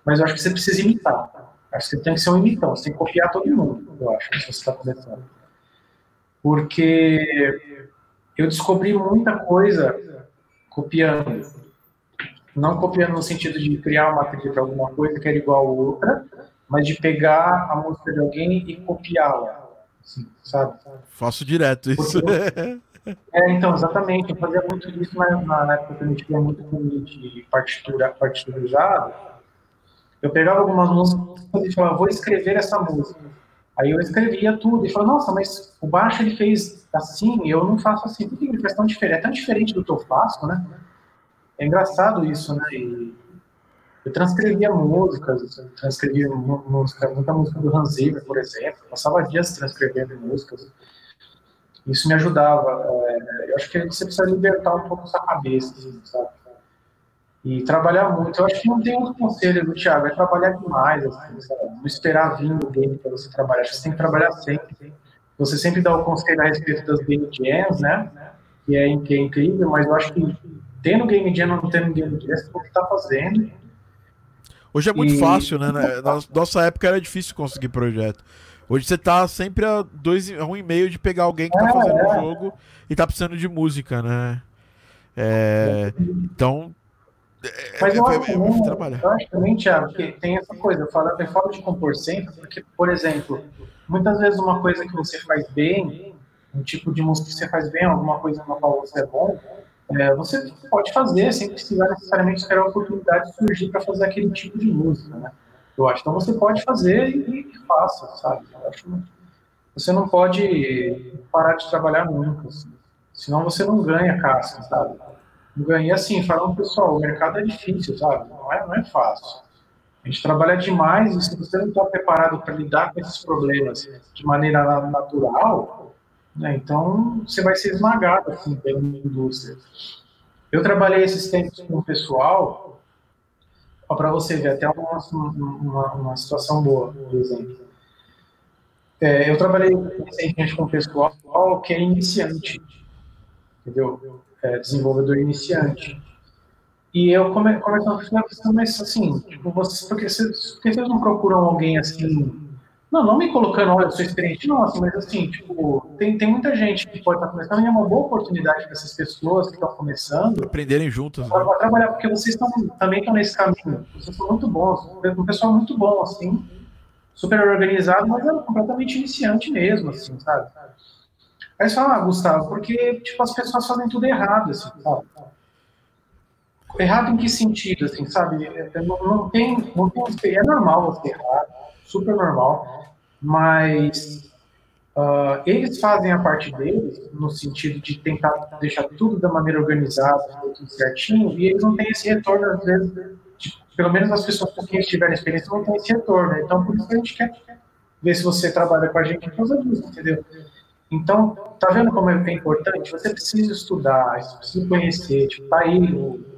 Mas eu acho que você precisa imitar. Acho que você tem que ser um imitão, você tem que copiar todo mundo, eu acho, se você está começando. Porque eu descobri muita coisa copiando. Não copiando no sentido de criar uma trilha para alguma coisa que era igual a outra, mas de pegar a música de alguém e copiá-la. Assim, sabe? Faço direto isso. Porque, É, então, exatamente. Eu fazia muito isso na, na época que a gente tinha muito de partitura, partiturizado. Eu pegava algumas músicas e falava, vou escrever essa música. Aí eu escrevia tudo e falava, nossa, mas o baixo ele fez assim eu não faço assim. Por que ele faz tão diferente? É tão diferente do que eu faço, né? É engraçado isso, né? E eu transcrevia músicas, transcrevia música, muita música do Hans Zimmer, por exemplo. passava dias transcrevendo músicas. Isso me ajudava. É, eu acho que você precisa libertar um pouco essa cabeça, assim, sabe? E trabalhar muito. Eu acho que não tem outro conselho Thiago, é trabalhar demais, assim? Não esperar vir game para você trabalhar. Acho que você tem que trabalhar sempre. Você sempre dá o conselho a respeito das game jams, né? Que é incrível, mas eu acho que tendo game jam ou não tendo game jam, você pode estar fazendo. Hoje é muito e... fácil, né? Na nossa época era difícil conseguir projeto. Hoje você tá sempre a dois, a um e meio de pegar alguém que tá é, fazendo é. um jogo e tá precisando de música, né? É, então. É, Mas eu, é, acho também, trabalhar. eu acho também, Thiago, que tem essa coisa. Eu falo, eu falo de compor sempre, porque, por exemplo, muitas vezes uma coisa que você faz bem, um tipo de música que você faz bem, alguma coisa na qual você é bom, é, você pode fazer sem precisar necessariamente esperar a oportunidade surgir para fazer aquele tipo de música, né? Eu acho. Então você pode fazer e, e faça, sabe? Eu acho você não pode parar de trabalhar nunca, assim. senão você não ganha casca, sabe? Não ganha assim, falando pessoal, o mercado é difícil, sabe? Não é, não é fácil. A gente trabalha demais e se você não está preparado para lidar com esses problemas de maneira natural, né, então você vai ser esmagado assim pela indústria. Eu trabalhei esses tempos com o pessoal para você ver até uma, uma, uma, situação boa, por exemplo. É, eu trabalhei recentemente com um pessoal que é iniciante, entendeu? É, desenvolvedor iniciante. E eu come, começando a questão, mas assim, tipo, vocês, vocês, porque vocês não procuram alguém assim. Não, não me colocando, olha, eu sou experiente, não, assim, mas assim, tipo, tem, tem muita gente que pode estar começando e é uma boa oportunidade para essas pessoas que estão começando. Aprenderem juntos. Para né? trabalhar, porque vocês estão, também estão nesse caminho. Vocês são muito bons, um pessoal muito bom, assim, super organizado, mas é completamente iniciante mesmo, assim, sabe? Aí você fala, ah, Gustavo, porque, tipo, as pessoas fazem tudo errado, assim, sabe? Errado em que sentido, assim, sabe? É, é, não, não, tem, não tem, é normal você errar, super normal, mas uh, eles fazem a parte deles no sentido de tentar deixar tudo da maneira organizada, tudo certinho, e eles não têm esse retorno, às vezes, de, pelo menos as pessoas com quem tiverem experiência não têm esse retorno, né? Então, por isso que a gente quer ver se você trabalha com a gente por causa disso, entendeu? Então, tá vendo como é importante? Você precisa estudar, você precisa conhecer, tipo, tá aí o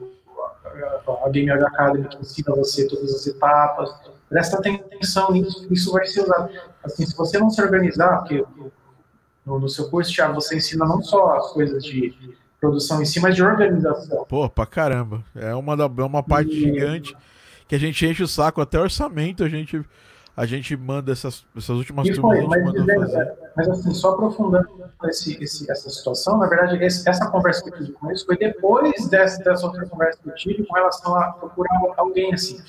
a Game Academy que ensina você todas as etapas. Presta atenção nisso, isso vai ser usado. Assim, se você não se organizar, porque no, no seu curso, Thiago, você ensina não só as coisas de produção em si, mas de organização. Pô, pra caramba. É uma, da, é uma parte e... gigante que a gente enche o saco, até orçamento a gente a gente manda essas, essas últimas turmas. Foi, mas, mas, assim, só aprofundando esse, esse, essa situação, na verdade, esse, essa conversa que eu tive com eles foi depois dessa, dessa outra conversa que eu tive com relação a procurar alguém assim.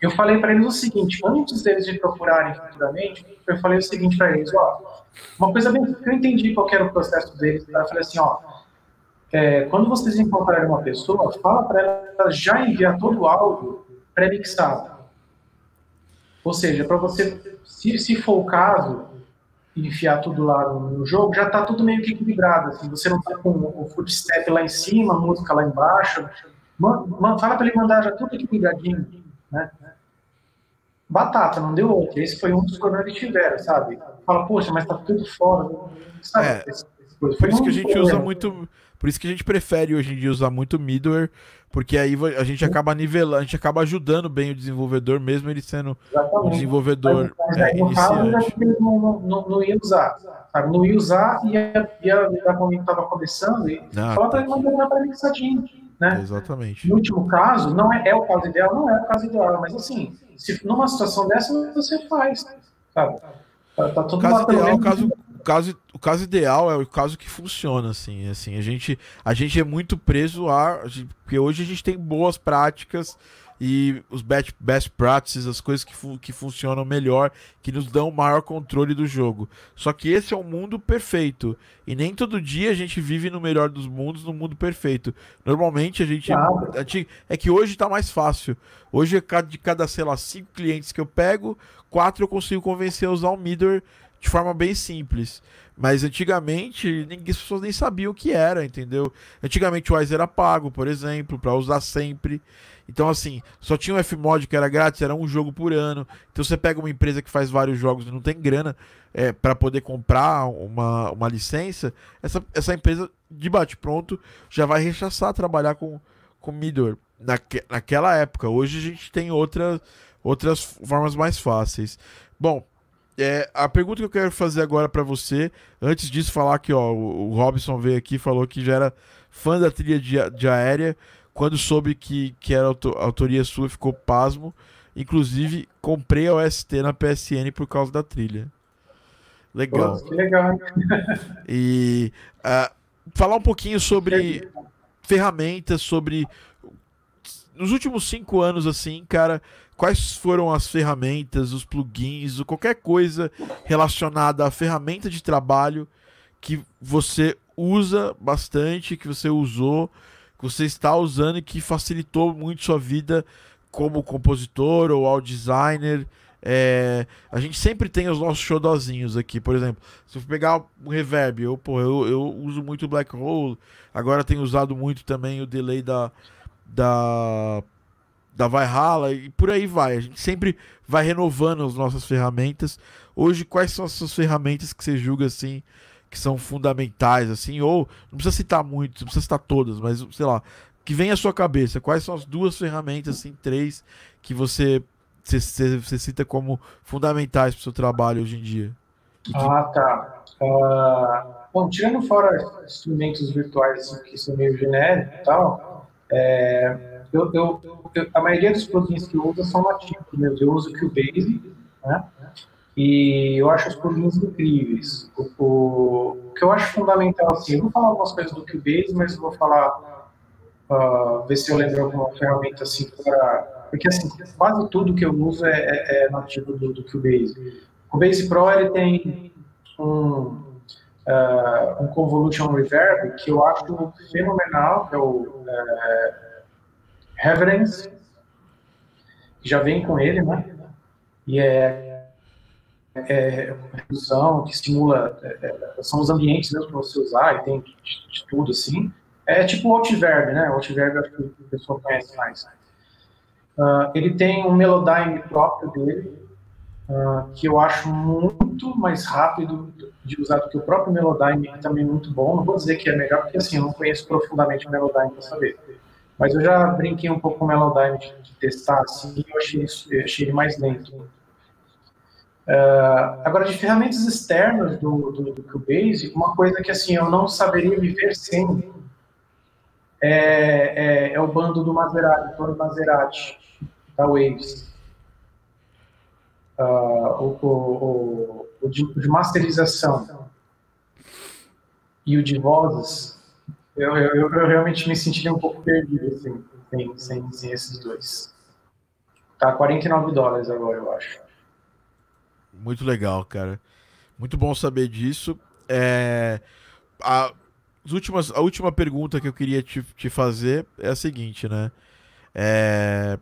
Eu falei para eles o seguinte: antes deles me procurarem futuramente, eu falei o seguinte para eles: ó, uma coisa bem que eu entendi qual era o processo deles. Eu falei assim: ó, é, quando vocês encontrarem uma pessoa, fala para ela já enviar todo o áudio pré-mixado. Ou seja, para você, se, se for o caso, enfiar tudo lá no, no jogo, já está tudo meio que equilibrado. Assim, você não está com o footstep lá em cima, a música lá embaixo. Man, man, fala para ele mandar já tudo equilibradinho. Né? Batata, não deu outro. Esse foi um dos problemas que tiveram, sabe? Fala, poxa, mas tá tudo fora. Sabe? É, por isso que a gente usa muito por isso que a gente prefere hoje em dia usar muito middleware, porque aí a gente acaba nivelando, a gente acaba ajudando bem o desenvolvedor, mesmo ele sendo Exatamente. um desenvolvedor mas, mas, é, iniciante. Não, não, não, ia usar, sabe? Não ia usar e ia, ia lidar com estava começando e ah, só para ele mandar para mixadinho. Né? Exatamente. No último caso, não é, é, o caso ideal, não é o caso ideal, mas assim, se numa situação dessa você faz, sabe? Tá, tá o caso ideal, o caso, caso, o caso ideal é o caso que funciona, assim. assim a, gente, a gente é muito preso a. Porque hoje a gente tem boas práticas e os best, best practices, as coisas que, fu que funcionam melhor, que nos dão maior controle do jogo. Só que esse é um mundo perfeito. E nem todo dia a gente vive no melhor dos mundos, no mundo perfeito. Normalmente a gente. Ah. A gente é que hoje tá mais fácil. Hoje, de cada, sei lá, cinco clientes que eu pego, quatro eu consigo convencer a usar o Midor de forma bem simples. Mas antigamente, ninguém, as pessoas nem sabiam o que era, entendeu? Antigamente o Wise era pago, por exemplo, para usar sempre. Então, assim, só tinha o Fmod que era grátis, era um jogo por ano. Então, você pega uma empresa que faz vários jogos e não tem grana é, para poder comprar uma, uma licença, essa, essa empresa de bate-pronto já vai rechaçar trabalhar com, com Midor naque, naquela época. Hoje a gente tem outra, outras formas mais fáceis. Bom, é, a pergunta que eu quero fazer agora para você, antes disso, falar que ó, o, Robson veio aqui falou que já era fã da trilha de, de aérea. Quando soube que, que era autoria sua, ficou pasmo. Inclusive, comprei a OST na PSN por causa da trilha. Legal. Pô, que legal. E uh, falar um pouquinho sobre ferramentas, sobre. Nos últimos cinco anos, assim, cara, quais foram as ferramentas, os plugins, qualquer coisa relacionada à ferramenta de trabalho que você usa bastante, que você usou, que você está usando e que facilitou muito sua vida como compositor ou ao designer. É, a gente sempre tem os nossos xodozinhos aqui, por exemplo, se eu pegar um reverb, eu, pô, eu, eu uso muito Black Hole, agora tenho usado muito também o delay da, da da Valhalla e por aí vai. A gente sempre vai renovando as nossas ferramentas. Hoje, quais são as suas ferramentas que você julga assim que são fundamentais assim, ou não precisa citar muito, não precisa citar todas, mas sei lá, que vem à sua cabeça. Quais são as duas ferramentas assim, três que você você, você cita como fundamentais para o seu trabalho hoje em dia? Ah, tá. Uh, bom, tirando fora instrumentos virtuais assim, que são meio genéricos e tal, é, eu, eu, eu, a maioria dos plugins que eu uso são nativos mesmo. Eu uso o Cubase, né? E eu acho os plugins incríveis. O, o, o, que eu acho fundamental, assim, eu vou falar algumas coisas do Cubase, mas vou falar, uh, ver se eu lembro alguma ferramenta assim para... Porque, assim, quase tudo que eu uso é, é, é nativo do, do Cubase. O Cubase Pro, ele tem um, uh, um Convolution Reverb que eu acho fenomenal, que é o uh, Reverence, que já vem com ele, né? E é, é redução que estimula, é, é, são os ambientes mesmo para você usar, e tem de, de, tudo assim. É tipo o Altiverb, né? O Altiverb acho que a pessoa conhece mais. Uh, ele tem um Melodyne próprio dele, uh, que eu acho muito mais rápido de usar do que o próprio Melodyne, que também é muito bom. Não vou dizer que é melhor, porque assim, eu não conheço profundamente o Melodyne para saber. Mas eu já brinquei um pouco com o Melodyne de, de testar, assim, e eu achei, eu achei ele mais lento. Uh, agora, de ferramentas externas do, do, do, Cubase, uma coisa que assim eu não saberia viver sem é, é, é o bando do Maserati, do Maserati, da Waves uh, o, o, o, de, o, de, masterização e o de vozes, eu, eu, eu, realmente me sentiria um pouco perdido assim, sem, sem, sem esses dois. Tá 49 dólares agora, eu acho. Muito legal, cara. Muito bom saber disso. É, a, as últimas, a última pergunta que eu queria te, te fazer é a seguinte, né? É,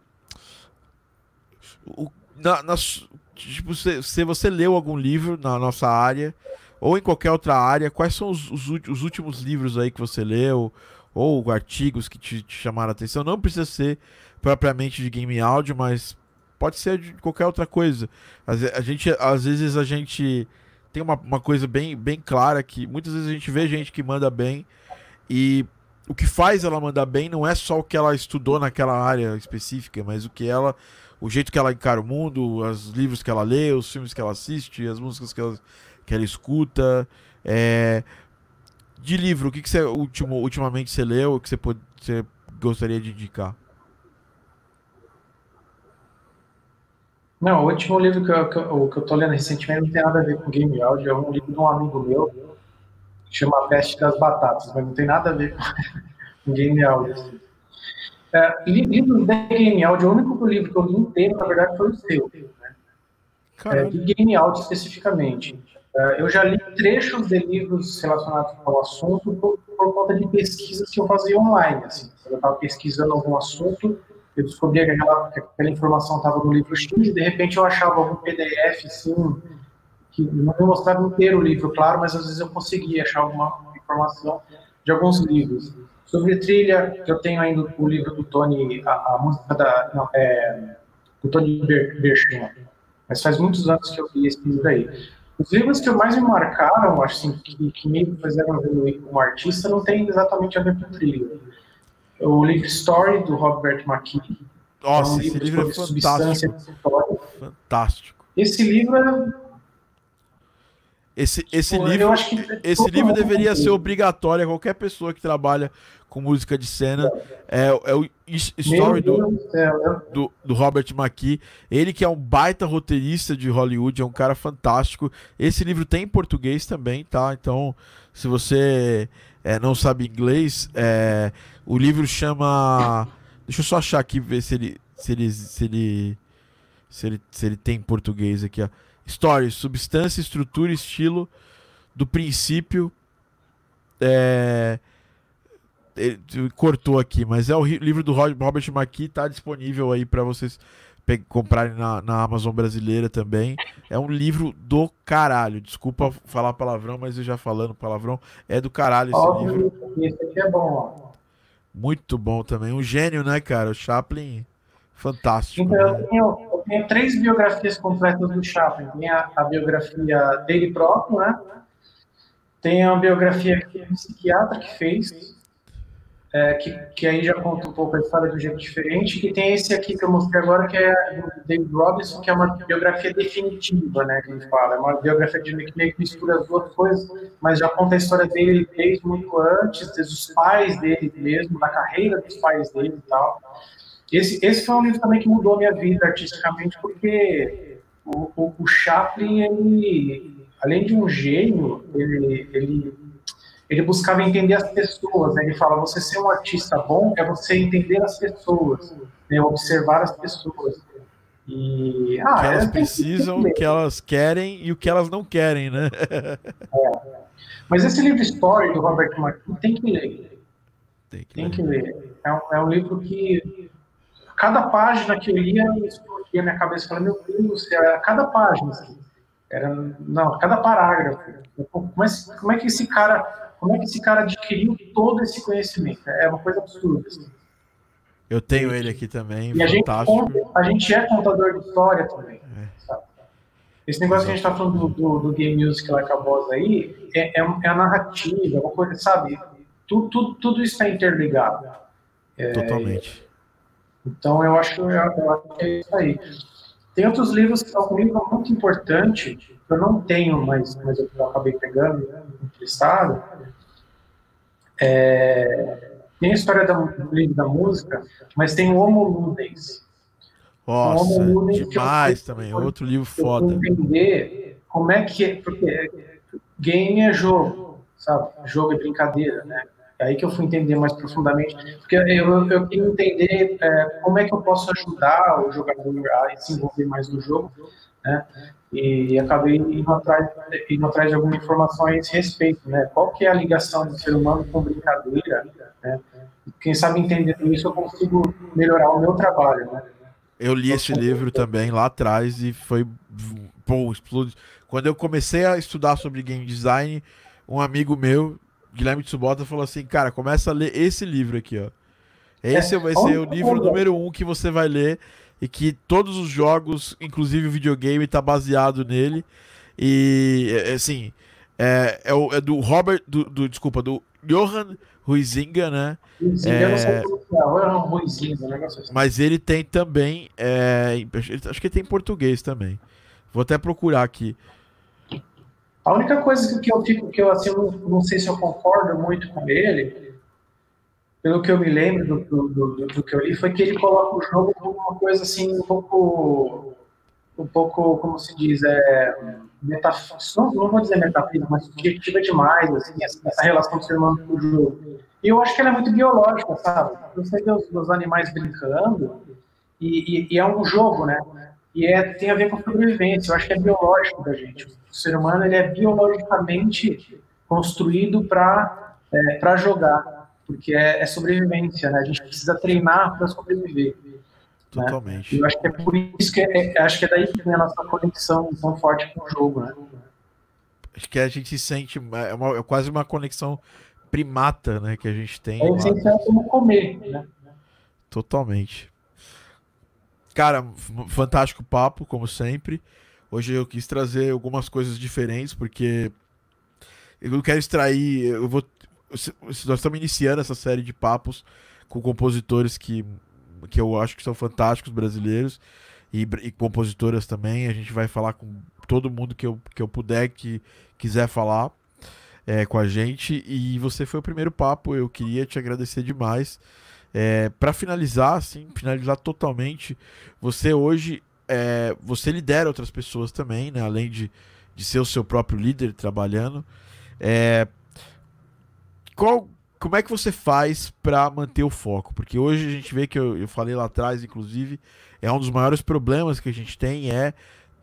o, na, nas, tipo, se, se você leu algum livro na nossa área ou em qualquer outra área, quais são os, os, os últimos livros aí que você leu ou artigos que te, te, chamaram a atenção? Não precisa ser propriamente de game áudio, mas pode ser de qualquer outra coisa. A, gente, às vezes a gente tem uma, uma coisa bem, bem clara que muitas vezes a gente vê gente que manda bem e o que faz ela mandar bem não é só o que ela estudou naquela área específica, mas o que ela o jeito que ela encara o mundo, os livros que ela lê, os filmes que ela assiste, as músicas que ela, que ela escuta. É... De livro, o que, que você ultimo, ultimamente você leu, que você, pode, você gostaria de indicar? Não, o último livro que eu, que eu, que eu tô lendo recentemente não tem nada a ver com game audio, é um livro de um amigo meu, que chama Peste das Batatas, mas não tem nada a ver com game audio. É, livros de game audio, o único livro que eu li inteiro, na verdade, foi o seu. Né? É, de game audio especificamente. É, eu já li trechos de livros relacionados ao assunto por, por conta de pesquisas que eu fazia online. Assim. Eu estava pesquisando algum assunto, eu descobria que aquela, que aquela informação estava no livro X, e de repente eu achava algum PDF, assim, que não me mostrava inteiro o livro, claro, mas às vezes eu conseguia achar alguma informação de alguns livros. Sobre trilha, eu tenho ainda o livro do Tony, a, a música da, não, é, do Tony Berchman, mas faz muitos anos que eu li esse livro aí. Os livros que mais me marcaram, assim, que, que me fizeram evoluir como artista, não tem exatamente a ver com trilha. O livro Story, do Robert McKee. Nossa, é um esse livro é fantástico. Fantástico. Esse livro é esse, esse Pô, livro, esse livro deveria ser obrigatório a qualquer pessoa que trabalha com música de cena. É, é o Story do, né? do, do, Robert McKee. Ele que é um baita roteirista de Hollywood, é um cara fantástico. Esse livro tem em português também, tá? Então, se você é, não sabe inglês, é, o livro chama. Deixa eu só achar aqui, ver se ele, se ele, se ele, se ele, se ele tem em português aqui, ó. Story, substância, estrutura, estilo, do princípio. É, ele cortou aqui, mas é o livro do Robert McKee, tá disponível aí para vocês comprarem na, na, Amazon brasileira também. É um livro do caralho. Desculpa falar palavrão, mas eu já falando palavrão, é do caralho esse Óbvio, livro. Esse aqui é bom. Muito bom também. Um gênio, né, cara? O Chaplin, fantástico. Então, né? eu tenho tenho três biografias completas do Chaplin. Tem a, a biografia dele próprio, né? Tem a biografia que o psiquiatra que fez, é, que, que aí já conta um pouco a história de um jeito diferente. E tem esse aqui que eu mostrei agora, que é do David Robinson, que é uma biografia definitiva, né? Que ele fala. É uma biografia de meio que mistura as duas coisas, mas já conta a história dele desde muito antes, desde os pais dele mesmo, da carreira dos pais dele e tal. esse, esse foi um livro também que mudou a minha vida artisticamente, porque o, o, o Chaplin, ele, além de um gênio, ele, ele, ele buscava entender as pessoas. Né? Ele fala: você ser um artista bom é você entender as pessoas, né? observar as pessoas. E, ah, o que elas precisam, o que elas querem e o que elas não querem, né? É. Mas esse livro Story do Robert McKee tem que ler. Tem que, tem ler. que ler. É um, é um livro que cada página que eu lia, explodia minha cabeça, falando, meu Deus, era cada página, assim, era, não, cada parágrafo, como é, como é que esse cara, como é que esse cara adquiriu todo esse conhecimento? É uma coisa absurda, assim. Eu tenho ele aqui também, e fantástico. A gente, a gente, é contador de história também, é. Esse negócio que a gente está falando do, do, do, Game Music lá com aí, é, é, é, a narrativa, é uma coisa, sabe? Tudo, tudo, tudo isso está interligado. É, Totalmente. Então, eu acho, eu acho que é isso aí. Tem outros livros, um livro muito importante, que eu não tenho, mas, mas eu acabei pegando, né, emprestado. É, tem a história do livro da música, mas tem o Homo Ludens. Nossa, o Ludens, demais eu, também, outro livro foda. entender como é que é, porque game é jogo, sabe? Jogo é brincadeira, né? É aí que eu fui entender mais profundamente, porque eu, eu queria entender é, como é que eu posso ajudar o jogador a se envolver mais no jogo, né? E acabei indo atrás, indo atrás de algumas informações a esse respeito, né? Qual que é a ligação do ser humano com brincadeira, né? Quem sabe entendendo isso eu consigo melhorar o meu trabalho, né? Eu li esse livro também lá atrás e foi bom, explode. Quando eu comecei a estudar sobre game design, um amigo meu Guilherme Tsubota falou assim, cara, começa a ler esse livro aqui, ó. Esse é, vai ser o livro número um que você vai ler e que todos os jogos, inclusive o videogame, tá baseado nele. E, é, é, assim, é, é, o, é do Robert, do, do, desculpa, do Johan Huizinga, né? É, não sei Huizinga, negócio assim. Mas ele tem também, é, acho que ele tem em português também. Vou até procurar aqui. A única coisa que eu fico, que eu assim, não, não sei se eu concordo muito com ele, pelo que eu me lembro do, do, do, do, que eu li, foi que ele coloca o jogo como uma coisa assim, um pouco, um pouco, como se diz, é, metaf... não, não vou dizer metafísica, mas subjetiva demais, assim, essa relação do ser humano com o jogo. E eu acho que ela é muito biológica, sabe? Você vê os, os animais brincando, e, e, e, é um jogo, né? E é, tem a ver com sobrevivência, eu acho que é biológico da gente o ser humano ele é biologicamente construído para é, jogar, porque é, é, sobrevivência, né? A gente precisa treinar para sobreviver. Né? Totalmente. Né? Eu acho que é por isso que é, é, acho que é daí que vem a nossa conexão tão forte com o jogo, né? Acho que a gente sente é, uma, é quase uma conexão primata, né, que a gente tem. É essencial como comer, né? Totalmente. Cara, fantástico papo, como sempre. Hoje eu quis trazer algumas coisas diferentes, porque eu quero extrair. Eu vou. Nós estamos iniciando essa série de papos com compositores que, que eu acho que são fantásticos brasileiros e, e compositoras também. A gente vai falar com todo mundo que eu, que eu puder, que quiser falar é, com a gente. E você foi o primeiro papo. Eu queria te agradecer demais. É, para finalizar, assim, finalizar totalmente, você hoje é, você lidera outras pessoas também, né? Além de, de ser o seu próprio líder trabalhando. É, qual, como é que você faz para manter o foco? Porque hoje a gente vê que eu, eu falei lá atrás, inclusive, é um dos maiores problemas que a gente tem é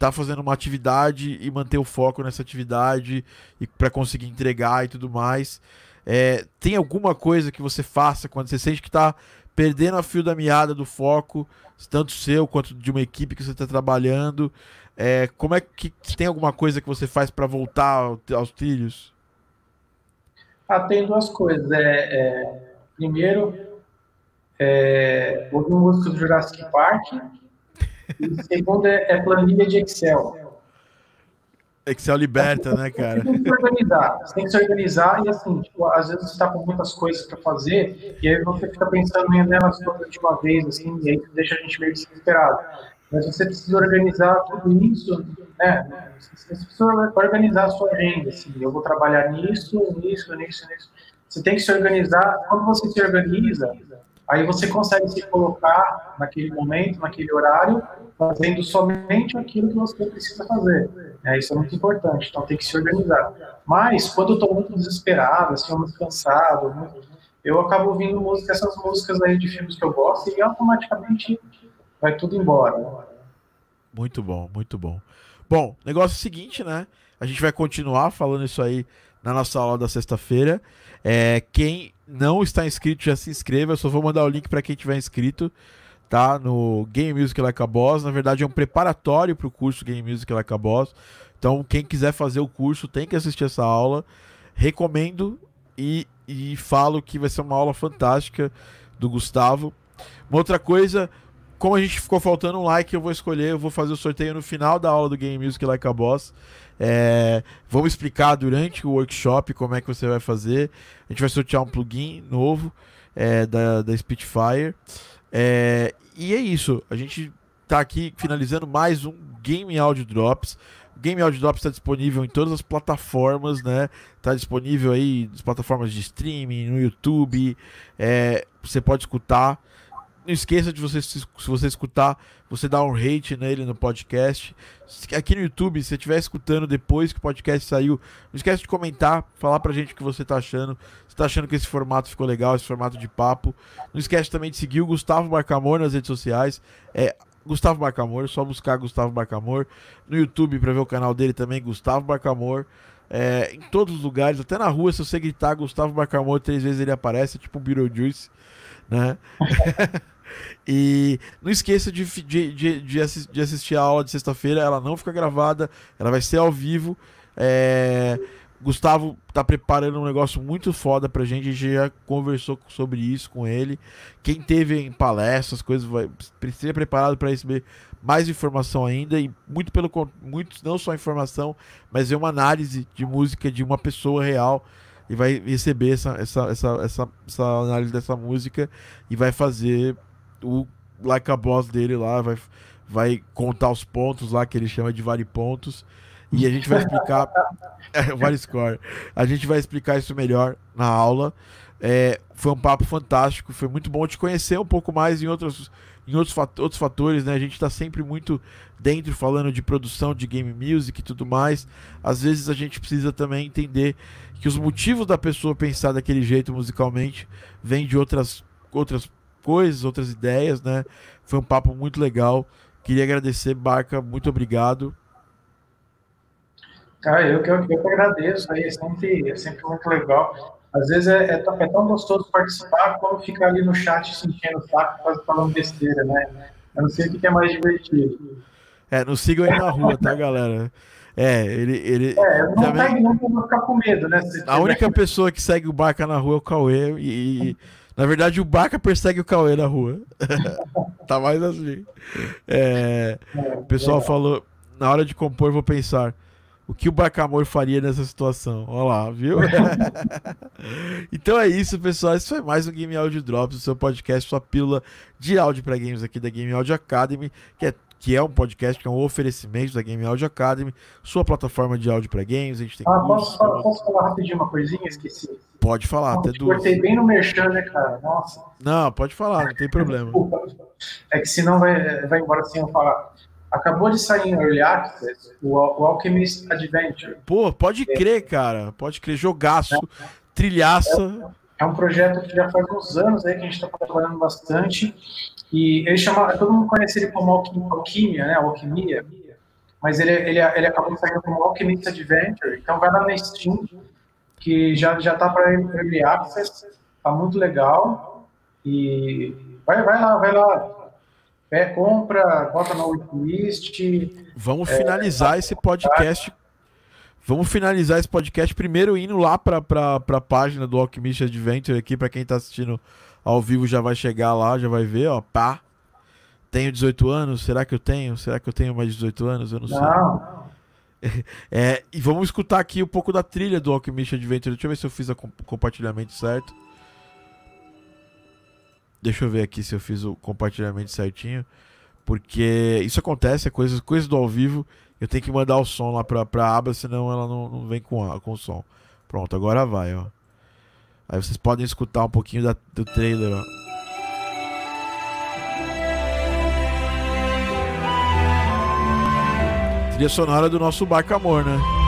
tá fazendo uma atividade e manter o foco nessa atividade e para conseguir entregar e tudo mais. É, tem alguma coisa que você faça quando você sente que está perdendo a fio da meada do foco, tanto seu quanto de uma equipe que você está trabalhando. É, como é que tem alguma coisa que você faz para voltar aos trilhos? Ah, tem duas coisas. É, é primeiro, é, ouvir música do Jurassic Park. E segundo é, é planilha de Excel. Excel liberta, né, cara? Você tem que se organizar, você tem que se organizar e assim, tipo, às vezes você está com muitas coisas para fazer e aí você fica pensando em nelas todas de uma vez, assim, e aí deixa a gente meio desesperado. Mas você precisa organizar tudo isso, né? Você precisa organizar a sua agenda, assim, eu vou trabalhar nisso, nisso, nisso, nisso. Você tem que se organizar. Quando você se organiza, Aí você consegue se colocar naquele momento, naquele horário, fazendo somente aquilo que você precisa fazer. É, isso é muito importante, então tem que se organizar. Mas, quando eu estou muito desesperado, assim, muito cansado, eu acabo ouvindo música, essas músicas aí de filmes que eu gosto e automaticamente vai tudo embora. Muito bom, muito bom. Bom, negócio seguinte, né? A gente vai continuar falando isso aí na nossa aula da sexta-feira. É, quem não está inscrito já se inscreva. Eu só vou mandar o link para quem tiver inscrito, tá? No Game Music Like a Boss. Na verdade, é um preparatório para o curso Game Music Like a Boss. Então, quem quiser fazer o curso tem que assistir essa aula. Recomendo e, e falo que vai ser uma aula fantástica do Gustavo. Uma outra coisa, como a gente ficou faltando um like, eu vou escolher, eu vou fazer o sorteio no final da aula do Game Music Like a Boss. É, vamos explicar durante o workshop como é que você vai fazer. A gente vai sortear um plugin novo é, da, da Spitfire. É, e é isso. A gente está aqui finalizando mais um Game Audio Drops. Game Audio Drops está disponível em todas as plataformas, né? Está disponível aí nas plataformas de streaming, no YouTube. É, você pode escutar. Não esqueça de você, se você escutar, você dar um rate nele no podcast. Aqui no YouTube, se você estiver escutando depois que o podcast saiu, não esquece de comentar, falar pra gente o que você tá achando. Se tá achando que esse formato ficou legal, esse formato de papo. Não esquece também de seguir o Gustavo Barcamor nas redes sociais. É Gustavo Barcamor, só buscar Gustavo Barcamor. No YouTube pra ver o canal dele também, Gustavo Barcamor. É, em todos os lugares, até na rua, se você gritar Gustavo Barcamor três vezes ele aparece, tipo o Beetlejuice, né? E não esqueça de, de, de, de, assistir a aula de sexta-feira. Ela não fica gravada, ela vai ser ao vivo. É... Gustavo tá preparando um negócio muito foda pra gente. A gente já conversou sobre isso com ele. Quem teve em palestras, coisas, vai precisa preparado para receber mais informação ainda e muito pelo muito não só informação, mas é uma análise de música de uma pessoa real e vai receber essa, essa, essa, essa, essa análise dessa música e vai fazer o like a boss dele lá vai, vai contar os pontos lá que ele chama de vale pontos. E a gente vai explicar é, vale score. A gente vai explicar isso melhor na aula. É, foi um papo fantástico foi muito bom te conhecer um pouco mais em outros em outros, outros fatores né? A gente está sempre muito dentro falando de produção de game music e tudo mais. Às vezes a gente precisa também entender que os motivos da pessoa pensar daquele jeito musicalmente vêm de outras outras coisas, outras ideias, né? Foi um papo muito legal. Queria agradecer, Barca, muito obrigado. Cara, eu que, eu, eu que agradeço, aí, é sempre, é sempre muito legal. Às vezes é, é, é, tão gostoso participar quando ficar ali no chat sentindo o saco, falando besteira, né? Eu não sei o que é mais divertido. É, não sigam ele na rua, tá, galera? É, ele. ele é, não também... segue não pra ficar com medo, né? a única pessoa que segue o Barca na rua é o Cauê e, na verdade, o Baca persegue o Cauê na rua. tá mais assim. É, o pessoal falou, na hora de compor, vou pensar. O que o Bacamor faria nessa situação? Olha lá, viu? então é isso, pessoal. Esse foi mais um Game Audio Drops, o seu podcast, sua pílula de áudio para games aqui da Game Audio Academy, que é que é um podcast, que é um oferecimento da Game Audio Academy, sua plataforma de áudio para games. A gente tem ah, posso, posso, falar rapidinho uma coisinha? Esqueci. Pode falar, até duas. Cortei bem no merchan, né, cara? Nossa. Não, pode falar, não tem problema. é que senão vai, vai embora sem eu falar. Acabou de sair em Early Access o, o Alchemist Adventure. Pô, pode é. crer, cara. Pode crer. Jogaço, é. trilhaça. É, é um projeto que já faz uns anos aí que a gente está trabalhando bastante. E ele chama, todo mundo conhece ele como alquimia, né? Alquimia. Mas ele, ele, ele acabou saindo como Alchemist Adventure. Então vai lá na Steam, que já já tá para Early Access, tá muito legal. E vai, vai lá, vai lá. É, compra, bota na wishlist. Vamos é, finalizar esse podcast. Vamos finalizar esse podcast primeiro indo lá para a página do Alchemist Adventure aqui, para quem está assistindo ao vivo já vai chegar lá, já vai ver, ó, pá. Tenho 18 anos, será que eu tenho? Será que eu tenho mais de 18 anos? Eu não, não. sei. É, e vamos escutar aqui um pouco da trilha do Alchemist Adventure. Deixa eu ver se eu fiz o compartilhamento certo. Deixa eu ver aqui se eu fiz o compartilhamento certinho. Porque isso acontece, é coisa, coisa do ao vivo. Eu tenho que mandar o som lá pra, pra aba, senão ela não, não vem com, a, com o som. Pronto, agora vai, ó. Aí vocês podem escutar um pouquinho da, do trailer, ó. Trilha sonora do nosso Bacamor, né?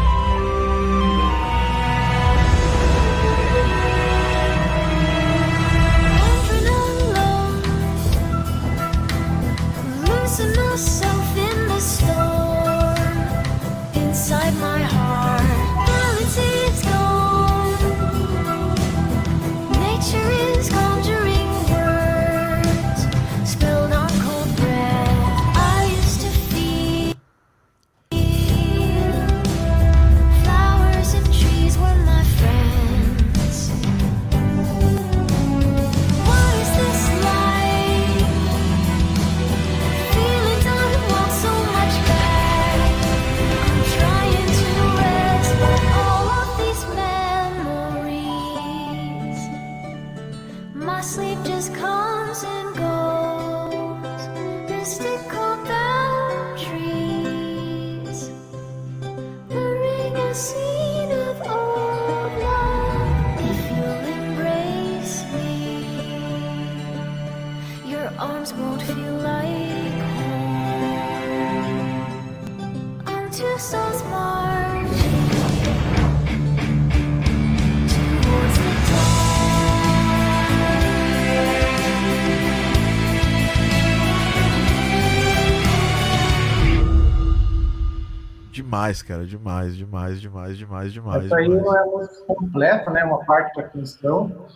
Demais, cara, demais, demais, demais, demais, demais. Essa aí não é música completa, né? Uma parte da canção.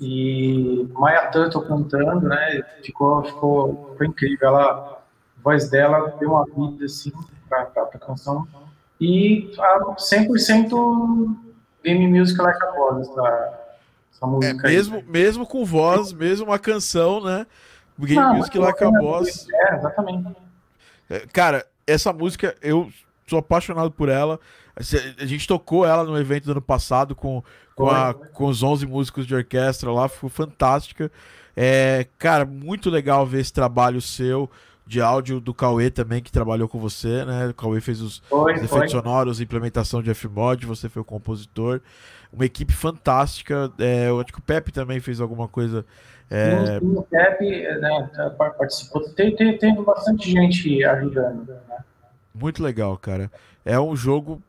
E Maya Turtle cantando, né? Ficou, ficou, ficou incrível. Ela, a voz dela deu uma vida assim para a canção. E a 100% Game Music Like a Voz, essa, essa música. É, mesmo, aí. mesmo com voz, mesmo uma canção, né? Game não, Music Like a Voz. É, exatamente. É, cara, essa música eu sou apaixonado por ela. A gente tocou ela no evento do ano passado com, com, a, com os 11 músicos de orquestra lá, ficou fantástica. É, cara, muito legal ver esse trabalho seu de áudio do Cauê também, que trabalhou com você, né? O Cauê fez os, foi, os efeitos foi. sonoros, implementação de Fmod, você foi o compositor. Uma equipe fantástica. É, eu acho que o Pepe também fez alguma coisa. É... o Pepe né, participou. Tem, tem, tem bastante gente ajudando. Né? Muito legal, cara. É um jogo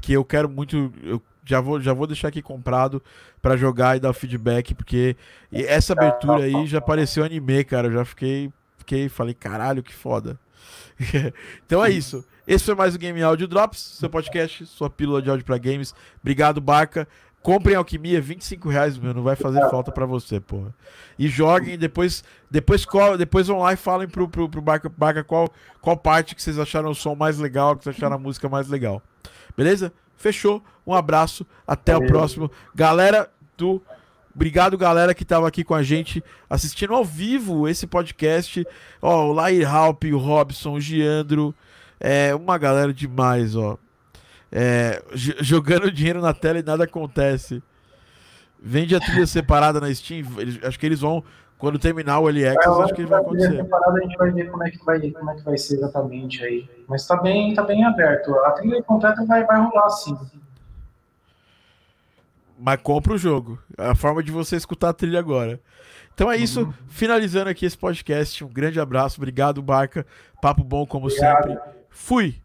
que eu quero muito. Eu já vou, já vou deixar aqui comprado para jogar e dar feedback, porque essa abertura aí já pareceu anime, cara. Eu já fiquei, fiquei, falei, caralho, que foda. então é isso. Esse foi mais o Game Audio Drops, seu podcast, sua pílula de áudio para games. Obrigado, Barca. Comprem Alquimia, 25 reais, meu, não vai fazer falta para você, porra. E joguem, depois depois, qual, depois vão lá e falem pro, pro, pro Barca, Barca qual, qual parte que vocês acharam o som mais legal, que vocês acharam a música mais legal. Beleza? Fechou. Um abraço. Até Valeu. o próximo. Galera do. Obrigado, galera, que estava aqui com a gente assistindo ao vivo esse podcast. Ó, o Lair Halp, o Robson, o Giandro. É uma galera demais, ó é, jogando dinheiro na tela e nada acontece. Vende a trilha separada na Steam. Eles, acho que eles vão. Quando terminar o LX, é, acho que vai acontecer. Separada, a gente vai ver como é que vai, como é que vai ser exatamente aí. Mas está bem, tá bem aberto. A trilha completa vai, vai rolar sim. Mas compra o jogo. É a forma de você escutar a trilha agora. Então é isso. Uhum. Finalizando aqui esse podcast. Um grande abraço. Obrigado, Barca. Papo bom como Obrigado. sempre. Fui.